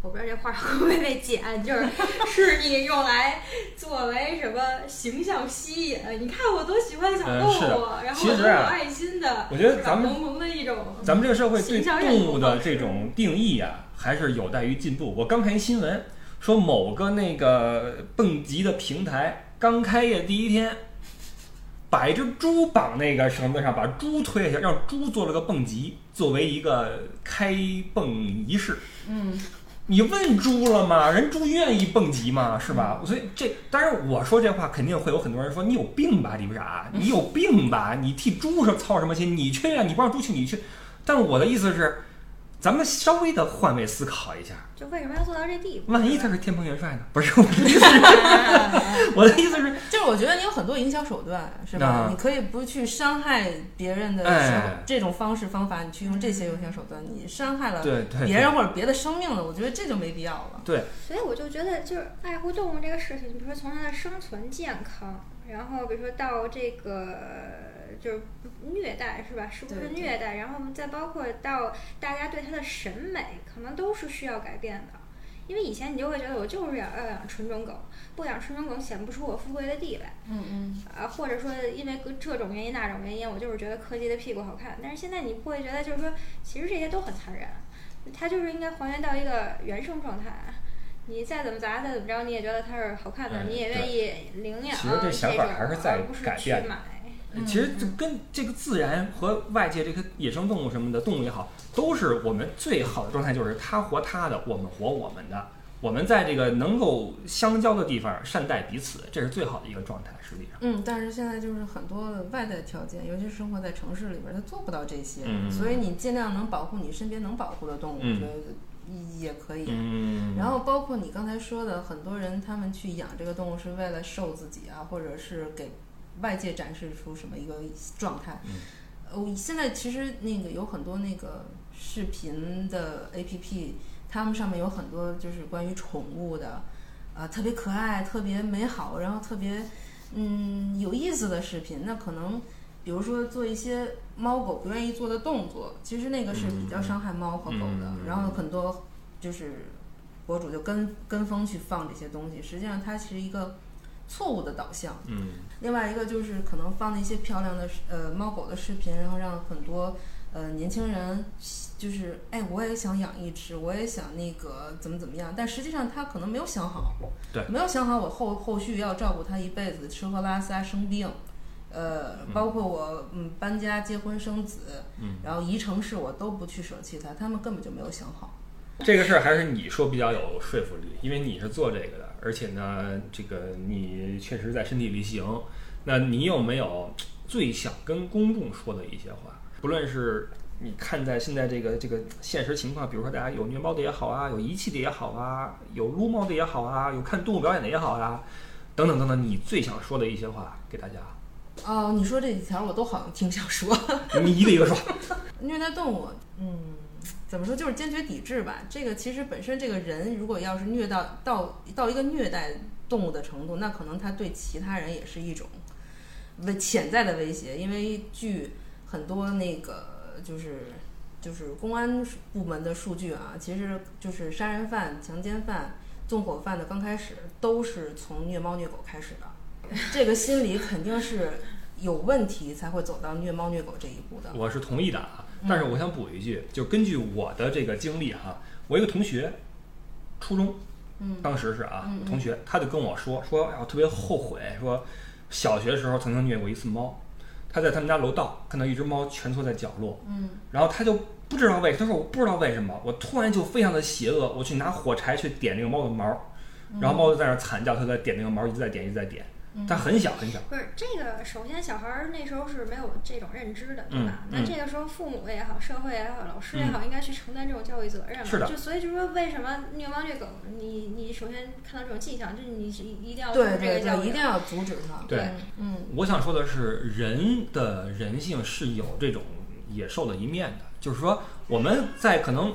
我不知道这话会不会被剪，就是 是你用来作为什么形象吸引？你看我多喜欢小动物，嗯然后我多有其实啊爱心的，我觉得咱们萌萌的一种，咱们这个社会对动物的这种定义啊，还是有待于进步。我刚看一新闻，说某个那个蹦极的平台刚开业第一天，把一只猪绑那个绳子上，把猪推下去，让猪做了个蹦极，作为一个开蹦仪式。嗯，你问猪了吗？人猪愿意蹦极吗？是吧？所以这当然我说这话肯定会有很多人说你有病吧，李不傻，你有病吧？你替猪是操什么心？你去啊，你不让猪去，你去。但我的意思是，咱们稍微的换位思考一下，就为什么要做到这地步？万一他是天蓬元帅呢？不是我的意思是，我的意思是，就是我觉得你有很多营销手段，是吧？啊你可以不去伤害别人的这种方式方法，你去用这些营销手段，你伤害了别人或者别的生命了，我觉得这就没必要了。对，所以我就觉得，就是爱护动物这个事情，比如说从它的生存健康，然后比如说到这个就是虐待是吧？是不是虐待？然后再包括到大家对它的审美，可能都是需要改变的。因为以前你就会觉得我就是要要养纯种狗，不养纯种狗显不出我富贵的地位嗯嗯，啊，或者说因为这种原因那种原因，我就是觉得柯基的屁股好看。但是现在你不会觉得，就是说其实这些都很残忍，它就是应该还原到一个原生状态。你再怎么砸，再怎么着，你也觉得它是好看的，哎你也愿意领养其实这想法种还是在而不是去改变的买。其实这跟这个自然和外界这个野生动物什么的，动物也好，都是我们最好的状态，就是它活它的，我们活我们的。我们在这个能够相交的地方善待彼此，这是最好的一个状态。实际上，嗯，但是现在就是很多的外在条件，尤其是生活在城市里边儿，他做不到这些，嗯所以你尽量能保护你身边能保护的动物，嗯我觉得也可以。嗯，然后包括你刚才说的，很多人他们去养这个动物是为了瘦自己啊，或者是给外界展示出什么一个状态。嗯呃，现在其实那个有很多那个视频的 APP，他们上面有很多就是关于宠物的，啊、特别可爱、特别美好，然后特别嗯有意思的视频。那可能比如说做一些猫狗不愿意做的动作，其实那个是比较伤害猫和狗的。嗯然后很多就是博主就跟跟风去放这些东西，实际上它是一个错误的导向。嗯另外一个就是可能放那些漂亮的呃猫狗的视频，然后让很多呃年轻人就是哎我也想养一只，我也想那个怎么怎么样，但实际上他可能没有想好，对没有想好我后后续要照顾它一辈子，吃喝拉撒生病。呃，包括我嗯搬家、结婚、生子，嗯，然后移城市，我都不去舍弃它，他们根本就没有想好。这个事儿还是你说比较有说服力，因为你是做这个的，而且呢，这个你确实在身体力行。那你有没有最想跟公众说的一些话？不论是你看在现在这个这个现实情况，比如说大家有虐猫的也好啊，有遗弃的也好啊，有撸猫的也好啊，有看动物表演的也好啊，等等等等，你最想说的一些话给大家，哦，你说这几条我都好像挺想说。你一个一个说。虐待动物，嗯，怎么说就是坚决抵制吧。这个其实本身这个人如果要是虐到到到一个虐待动物的程度，那可能他对其他人也是一种威潜在的威胁。因为据很多那个就是就是公安部门的数据啊，其实就是杀人犯、强奸犯、纵火犯的刚开始都是从虐猫虐狗开始的，这个心理肯定是有问题才会走到虐猫虐狗这一步的。我是同意的啊，但是我想补一句，就根据我的这个经历哈，我一个同学，初中，嗯。当时是啊同学，他就跟我说说，哎，我特别后悔，说小学时候曾经虐过一次猫，他在他们家楼道看到一只猫蜷缩在角落，嗯。然后他就不知道为，他说我不知道为什么，我突然就非常的邪恶，我去拿火柴去点那个猫的毛，然后猫就在那儿惨叫，他在点那个毛，一直在点，一直在点，嗯他很小很小，不是这个，首先小孩儿那时候是没有这种认知的，对吧？嗯那这个时候父母也好，社会也好，老师也好，应该去承担这种教育责任嘛。是的就所以就说，为什么虐猫虐狗，你你首先看到这种迹象，就是你是一定要对这对对，个教育的。一定要阻止它。对嗯，我想说的是，人的人性是有这种野兽的一面的，就是说我们在可能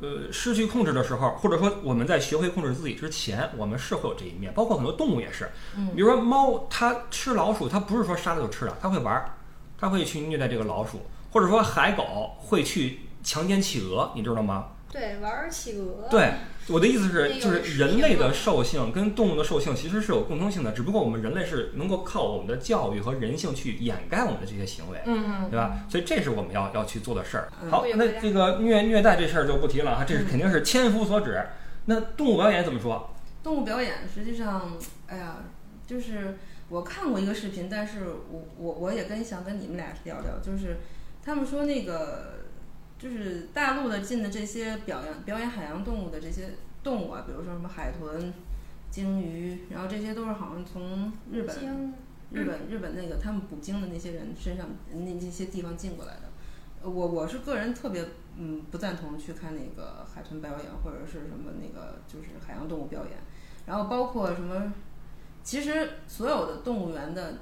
呃失去控制的时候，或者说我们在学会控制自己之前，我们是会有这一面，包括很多动物也是。嗯比如说猫，它吃老鼠，它不是说杀了就吃了，它会玩儿，它会去虐待这个老鼠，或者说海狗会去强奸企鹅，你知道吗？对，玩儿企鹅。对，我的意思是，就是人类的兽性跟动物的兽性其实是有共通性的，只不过我们人类是能够靠我们的教育和人性去掩盖我们的这些行为，嗯对吧？所以这是我们要要去做的事儿。嗯好那这个虐虐待这事儿就不提了哈，这是肯定是千夫所指。那动物表演怎么说？动物表演实际上，哎呀，就是我看过一个视频，但是我我我也跟想跟你们俩聊聊，就是他们说那个就是大陆的进的这些表演表演海洋动物的这些动物啊，比如说什么海豚、鲸鱼，然后这些都是好像从日本日本日本那个他们捕鲸的那些人身上那那些地方进过来的。呃我我是个人特别嗯不赞同去看那个海豚表演或者是什么那个就是海洋动物表演，然后包括什么，其实所有的动物园的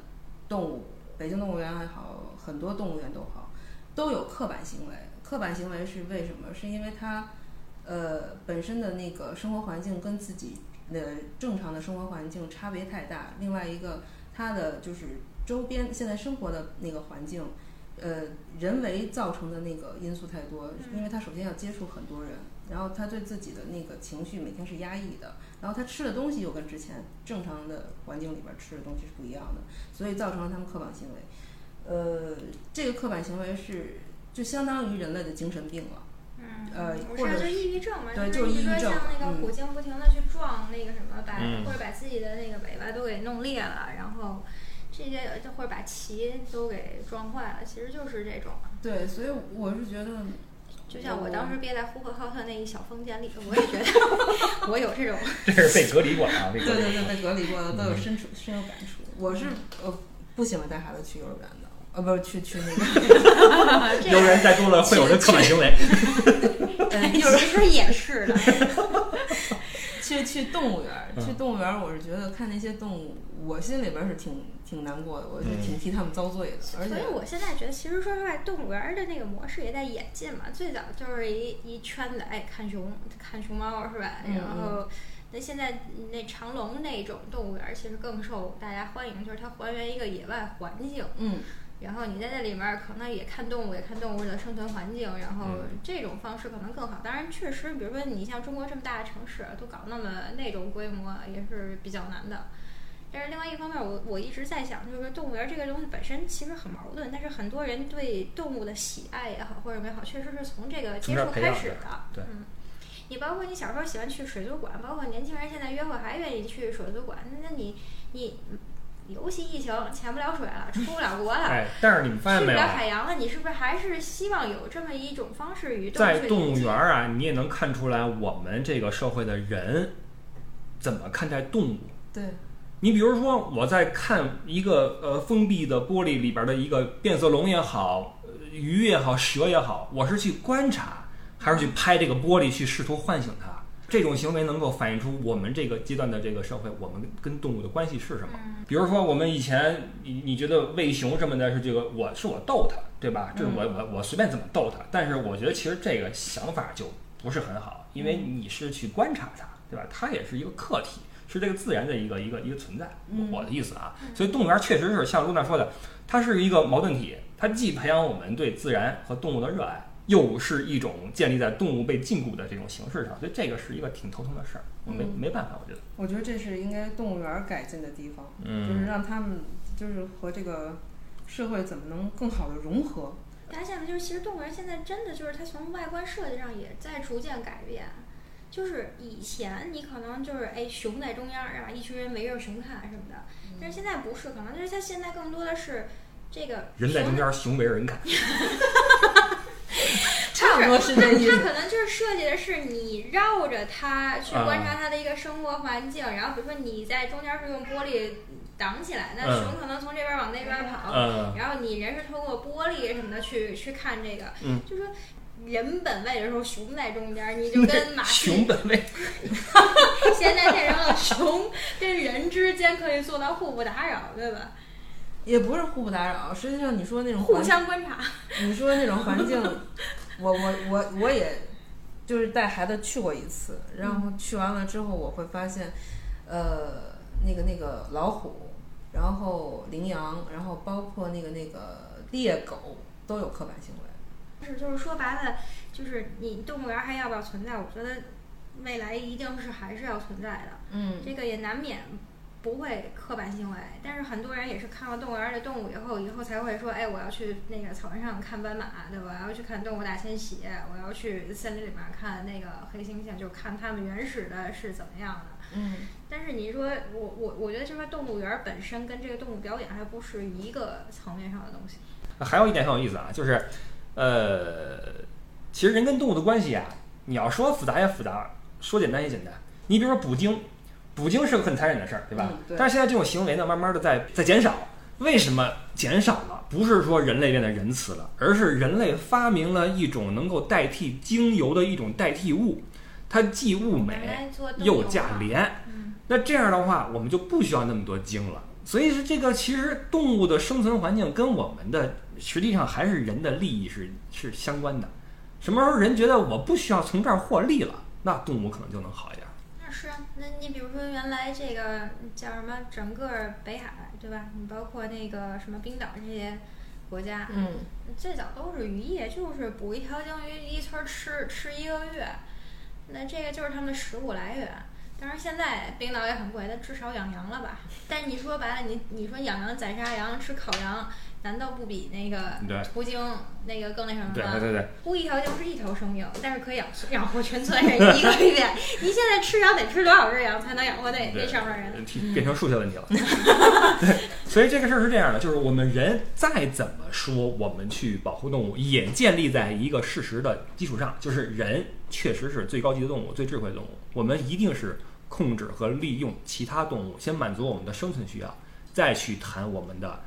动物，北京动物园还好，很多动物园都好，都有刻板行为。刻板行为是为什么？是因为他呃本身的那个生活环境跟自己的正常的生活环境差别太大。另外一个，他的就是周边现在生活的那个环境，呃，人为造成的那个因素太多。嗯因为他首先要接触很多人，然后他对自己的那个情绪每天是压抑的，然后他吃的东西又跟之前正常的环境里边吃的东西是不一样的，所以造成了他们刻板行为。呃，这个刻板行为是就相当于人类的精神病了。嗯，呃我或者是就抑郁症嘛，对就就是抑郁症像那个嗯虎鲸不停的去撞那个什么，把、嗯或者把自己的那个尾巴都给弄裂了，然后这些或者把鳍都给撞坏了，其实就是这种。对，所以我是觉得，就像我当时憋在呼和浩特那一小房间里，我也觉得 我有这种。这是被隔离过的啊，被对对对，被隔离过的都有嗯深处深有感触。我是呃不喜欢带孩子去幼儿园的，呃不是去去那个这幼儿园再多了会有这刻板行为。呃幼儿其实也是的。去去动物园去动物园儿，我是觉得看那些动物，我心里边儿是挺挺难过的，我是嗯挺替他们遭罪的，而且所以我现在觉得，其实说实话，动物园儿的那个模式也在演进嘛。最早就是一一圈子，哎，看熊、看熊猫是吧？嗯然后，那现在那长隆那种动物园儿其实更受大家欢迎，就是它还原一个野外环境。嗯然后你在那里面儿可能也看动物，也看动物的生存环境，然后嗯这种方式可能更好。当然，确实，比如说你像中国这么大的城市，都搞那么那种规模，也是比较难的。但是另外一方面，我我一直在想，就是说动物园这个东西本身其实很矛盾，但是很多人对动物的喜爱也好，或者也好，确实是从这个接触开始的。对嗯。你包括你小时候喜欢去水族馆，包括年轻人现在约会还愿意去水族馆，那你你尤其疫情潜不了水了，出不了国了，哎，但是你们发现去不没有啊？了海洋了，你是不是还是希望有这么一种方式与动物在动物园儿啊，你也能看出来我们这个社会的人怎么看待动物。对，你比如说，我在看一个呃封闭的玻璃里边的一个变色龙也好，呃鱼也好，蛇也好，我是去观察，还是去拍这个玻璃去试图唤醒它？这种行为能够反映出我们这个阶段的这个社会，我们跟动物的关系是什么？嗯比如说，我们以前你你觉得喂熊什么的是这个，我是我逗它，对吧？这是我我我随便怎么逗它，但是我觉得其实这个想法就不是很好，因为你是去观察它，对吧？它也是一个客体，是这个自然的一个一个一个存在。嗯我的意思啊，所以动物园确实是像露娜说的，它是一个矛盾体，它既培养我们对自然和动物的热爱。又是一种建立在动物被禁锢的这种形式上，所以这个是一个挺头疼的事儿，我没嗯没办法，我觉得，我觉得这是应该动物园儿改进的地方，嗯就是让他们就是和这个社会怎么能更好的融合。大家现在就是，其实动物园现在真的就是它从外观设计上也在逐渐改变。就是以前你可能就是哎熊在中央，然后一群人围着熊看什么的，但是现在不是，可能就是它现在更多的是这个人在中间，熊围着人看。差不多是这意思。它可能就是设计的是你绕着它去啊观察它的一个生活环境，然后比如说你在中间是用玻璃挡起来，那嗯熊可能从这边往那边跑，嗯然后你人是通过玻璃什么的去去看这个，嗯就说人本位的时候熊在中间，你就跟马熊本位，现在变成了熊跟人之间可以做到互不打扰，对吧？也不是互不打扰，实际上你说那种互相观察。你说那种环境，我我我我也就是带孩子去过一次，然后去完了之后，我会发现，呃，那个那个老虎，然后羚羊，然后包括那个那个猎狗都有刻板行为。是，就是说白了，就是你动物园还要不要存在？我觉得未来一定是还是要存在的。嗯这个也难免不会刻板行为，但是很多人也是看了动物园的动物以后，以后才会说，哎，我要去那个草原上看斑马，对吧？我要去看动物大迁徙，我要去森林里面看那个黑猩猩，就看它们原始的是怎么样的。嗯但是你说我我我觉得这边动物园本身跟这个动物表演还不是一个层面上的东西。还有一点很有意思啊，就是，呃，其实人跟动物的关系啊，你要说复杂也复杂，说简单也简单。你比如说捕鲸，捕鲸是个很残忍的事儿，对吧？嗯对但是现在这种行为呢，慢慢的在在减少。为什么减少了？不是说人类变得仁慈了，而是人类发明了一种能够代替精油的一种代替物，它既物美又价廉。嗯，那这样的话，我们就不需要那么多精了。所以是这个，其实动物的生存环境跟我们的实际上还是人的利益是是相关的。什么时候人觉得我不需要从这儿获利了，那动物可能就能好一点。那是啊，那你比如说原来这个叫什么，整个北海对吧？你包括那个什么冰岛这些国家，嗯最早都是渔业，就是捕一条鲸鱼一村儿吃吃一个月，那这个就是他们的食物来源。当然现在冰岛也很贵，但至少养羊了吧？但你说白了，你你说养羊宰杀羊吃烤羊，难道不比那个对途经那个更那什么吗？对对对对，不一条鲸是一条生命，但是可以养养活全村人一个月。你现在吃羊得吃多少只羊才能养活那那上面人？提变成数学问题了。对，所以这个事儿是这样的，就是我们人再怎么说，我们去保护动物，也建立在一个事实的基础上，就是人确实是最高级的动物，最智慧的动物。我们一定是控制和利用其他动物，先满足我们的生存需要，再去谈我们的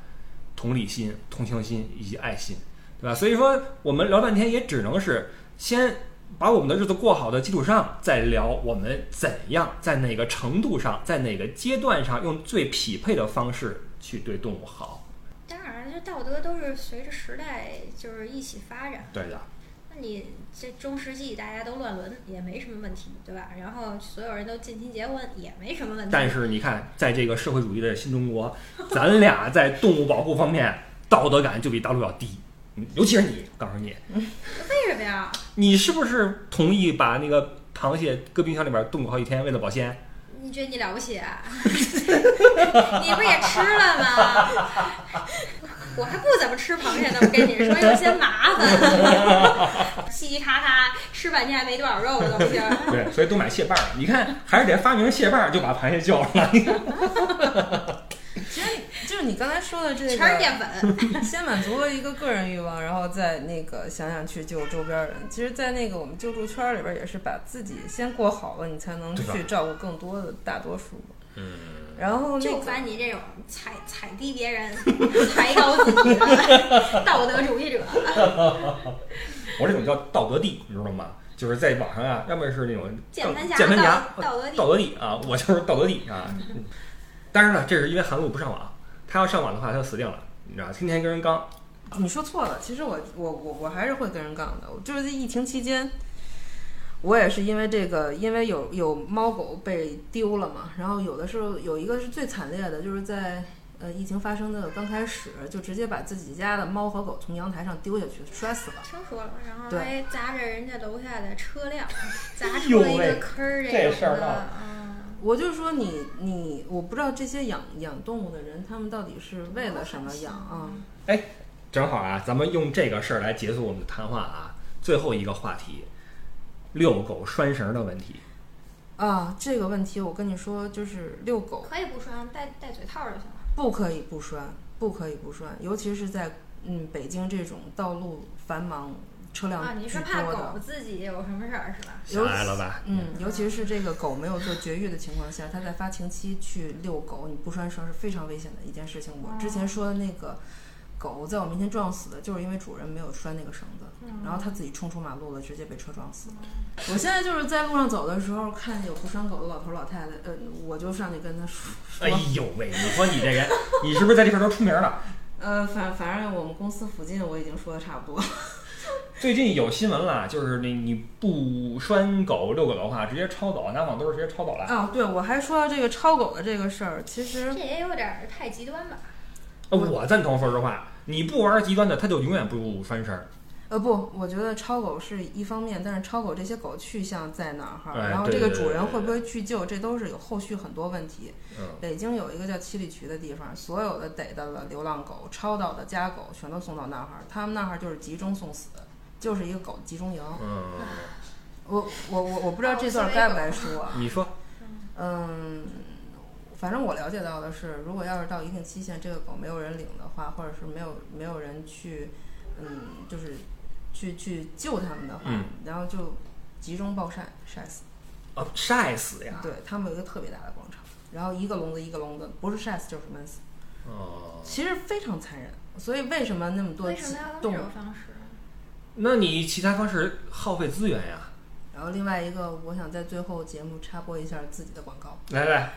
同理心、同情心以及爱心，对吧？所以说，我们聊半天也只能是先把我们的日子过好的基础上，再聊我们怎样在哪个程度上，在哪个阶段上，用最匹配的方式去对动物好。当然，这道德都是随着时代就是一起发展。对的，那你这中世纪大家都乱伦也没什么问题，对吧？然后所有人都近亲结婚也没什么问题。但是你看，在这个社会主义的新中国，咱俩在动物保护方面道德感就比大陆要低，嗯尤其是你，告诉你，为什么呀？你是不是同意把那个螃蟹搁冰箱里边冻过好几天，为了保鲜？你觉得你了不起啊？你不也吃了吗？我还不怎么吃螃蟹呢，我跟你说，有些麻烦，嘁嘁咔咔吃半天还没多少肉的东西。对，所以都买蟹棒儿。你看，还是得发明蟹棒儿，就把螃蟹救了。其实就是你刚才说的这个，全是淀粉。先满足了一个个人欲望，然后再那个想想去救周边人。其实，在那个我们救助圈儿里边，也是把自己先过好了，你才能去照顾更多的大多数。嗯，然后那就个烦你这种踩踩低别人、抬高自己的道德主义者。我这种叫道德帝，你知道吗？就是在网上啊，要么是那种键盘侠键盘侠道道德帝道德帝啊，我就是道德帝啊。当然了，这是因为韩露不上网，他要上网的话，他就死定了，你知道，天天跟人刚。你说错了，其实我我我我还是会跟人杠的。就是在疫情期间，我也是因为这个，因为有有猫狗被丢了嘛，然后有的时候有一个是最惨烈的，就是在呃疫情发生的刚开始，就直接把自己家的猫和狗从阳台上丢下去，摔死了。听说了，然后还砸着人家楼下的车辆，砸哎出了一个坑儿，这种事儿闹的，嗯。我就说你你，我不知道这些养养动物的人，他们到底是为了什么养啊？哎正好啊，咱们用这个事儿来结束我们的谈话啊。最后一个话题，遛狗拴绳的问题。啊，这个问题我跟你说，就是遛狗可以不拴，戴戴嘴套就行了。不可以不拴，不可以不拴，尤其是在嗯北京这种道路繁忙、车辆啊，你是怕狗，自己有什么事儿是吧？想来了吧？嗯，尤其是这个狗没有做绝育的情况下，它在发情期去遛狗，你不拴绳是非常危险的一件事情。我之前说的那个狗在我面前撞死的，就是因为主人没有拴那个绳子，然后它自己冲出马路了，直接被车撞死。我现在就是在路上走的时候，看见有不拴狗的老头老太太，呃，我就上去跟他说，哎呦喂，你说你这人，你是不是在这块儿都出名了？呃，反反正我们公司附近我已经说的差不多。最近有新闻了，就是你你不拴狗遛狗的话，直接抄走，拿网兜直接抄走了。啊，对，我还说到这个抄狗的这个事儿，其实这也有点儿太极端吧？呃我赞同，说实话，你不玩极端的，它就永远不翻身儿。呃不，我觉得超狗是一方面，但是超狗这些狗去向在哪儿，哎然后这个主人会不会去救，这都是有后续很多问题。嗯，北京有一个叫七里渠的地方，所有的逮到的流浪狗、超到的家狗全都送到那儿，他们那儿就是集中送死，就是一个狗集中营。嗯，我我我我不知道这段该不该说啊，你说，嗯，反正我了解到的是，如果要是到一定期限，这个狗没有人领的话，或者是没有没有人去，嗯，就是去去救他们的话，嗯然后就集中暴晒晒死。哦，晒死呀？对他们有一个特别大的广场，然后一个笼子一个笼子，不是晒死就是闷死，哦，其实非常残忍。所以为什么那么多为什么要用动物这种方式？那你其他方式耗费资源呀？然后另外一个，我想在最后节目插播一下自己的广告。来来，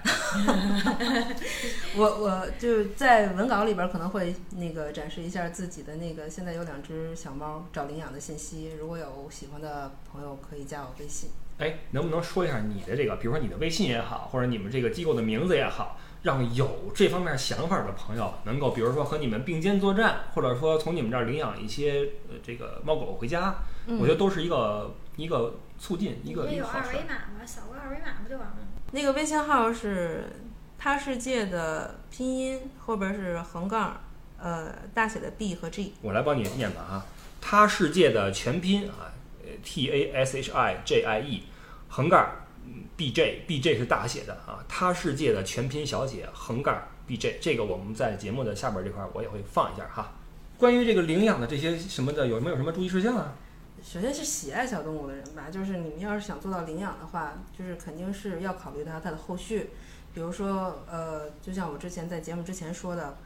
我我就是在文稿里边可能会那个展示一下自己的那个，现在有两只小猫找领养的信息，如果有喜欢的朋友可以加我微信。哎，能不能说一下你的这个，比如说你的微信也好，或者你们这个机构的名字也好，让有这方面想法的朋友能够，比如说和你们并肩作战，或者说从你们这儿领养一些呃这个猫狗回家，嗯我觉得都是一个一个促进，一个一个好事有。二维码吗？扫个二维码不就完了？那个微信号是“他世界”的拼音后边是横杠呃，大写的 B 和 G。我来帮你念吧啊，他世界的全拼啊呃，T A S H I J I E，横杠嗯 B J B J 是大写的啊，他世界的全拼小写横杠 B J，这个我们在节目的下边这块儿我也会放一下哈。关于这个领养的这些什么的，有没有什么注意事项啊？首先是喜爱小动物的人吧，就是你们要是想做到领养的话，就是肯定是要考虑到它的后续，比如说呃，就像我之前在节目之前说的，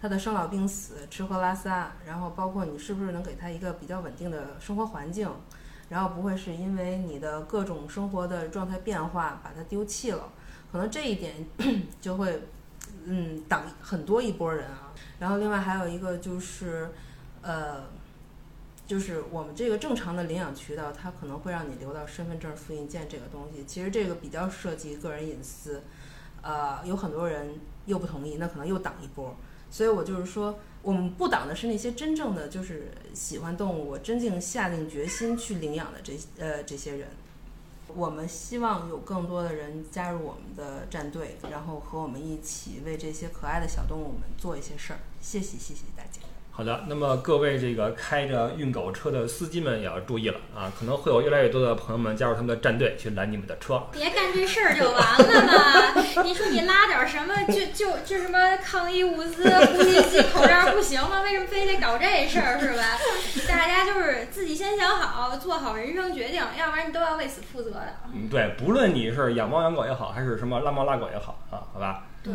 它的生老病死、吃喝拉撒，然后包括你是不是能给它一个比较稳定的生活环境，然后不会是因为你的各种生活的状态变化把它丢弃了，可能这一点 就会嗯挡很多一波人啊。然后另外还有一个就是呃。就是我们这个正常的领养渠道，它可能会让你留到身份证复印件这个东西。其实这个比较涉及个人隐私，呃，有很多人又不同意，那可能又挡一波。所以我就是说，我们不挡的是那些真正的就是喜欢动物，我真正下定决心去领养的这呃这些人。我们希望有更多的人加入我们的战队，然后和我们一起为这些可爱的小动物们做一些事儿。谢谢，谢谢大家。好的，那么各位这个开着运狗车的司机们也要注意了啊，可能会有越来越多的朋友们加入他们的战队去拦你们的车。别干这事儿就完了嘛！你说你拉点什么，就就就什么抗疫物资、呼吸机、口罩不行吗？为什么非得搞这事儿是吧？大家就是自己先想好，做好人生决定，要不然你都要为此负责的。嗯，对，不论你是养猫养狗也好，还是什么拉猫拉狗也好啊，好吧。对，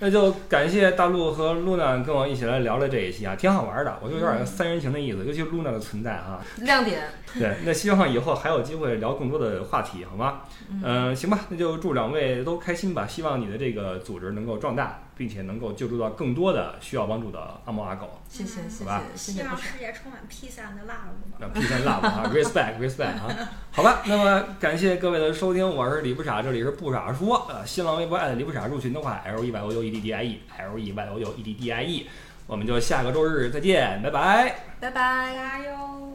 那就感谢大陆和露娜跟我一起来聊了这一期啊，挺好玩的，我就有点三人行的意思，尤其露娜的存在啊，亮点。对，那希望以后还有机会聊更多的话题，好吗？嗯、行吧，那就祝两位都开心吧，希望你的这个组织能够壮大，并且能够救助到更多的需要帮助的阿猫阿狗。谢谢，谢好吧谢，谢希。望世界充满披萨的辣物吧。那 peace and love 啊，respect respect 啊，好吧，那么感谢各位的收听，我是李不傻，这里是不傻说，呃，新浪微博艾特李不傻入群的话，L E Y O U E D D I E L E Y O U E D D I E，我们就下个周日再见，拜拜。拜拜。加油！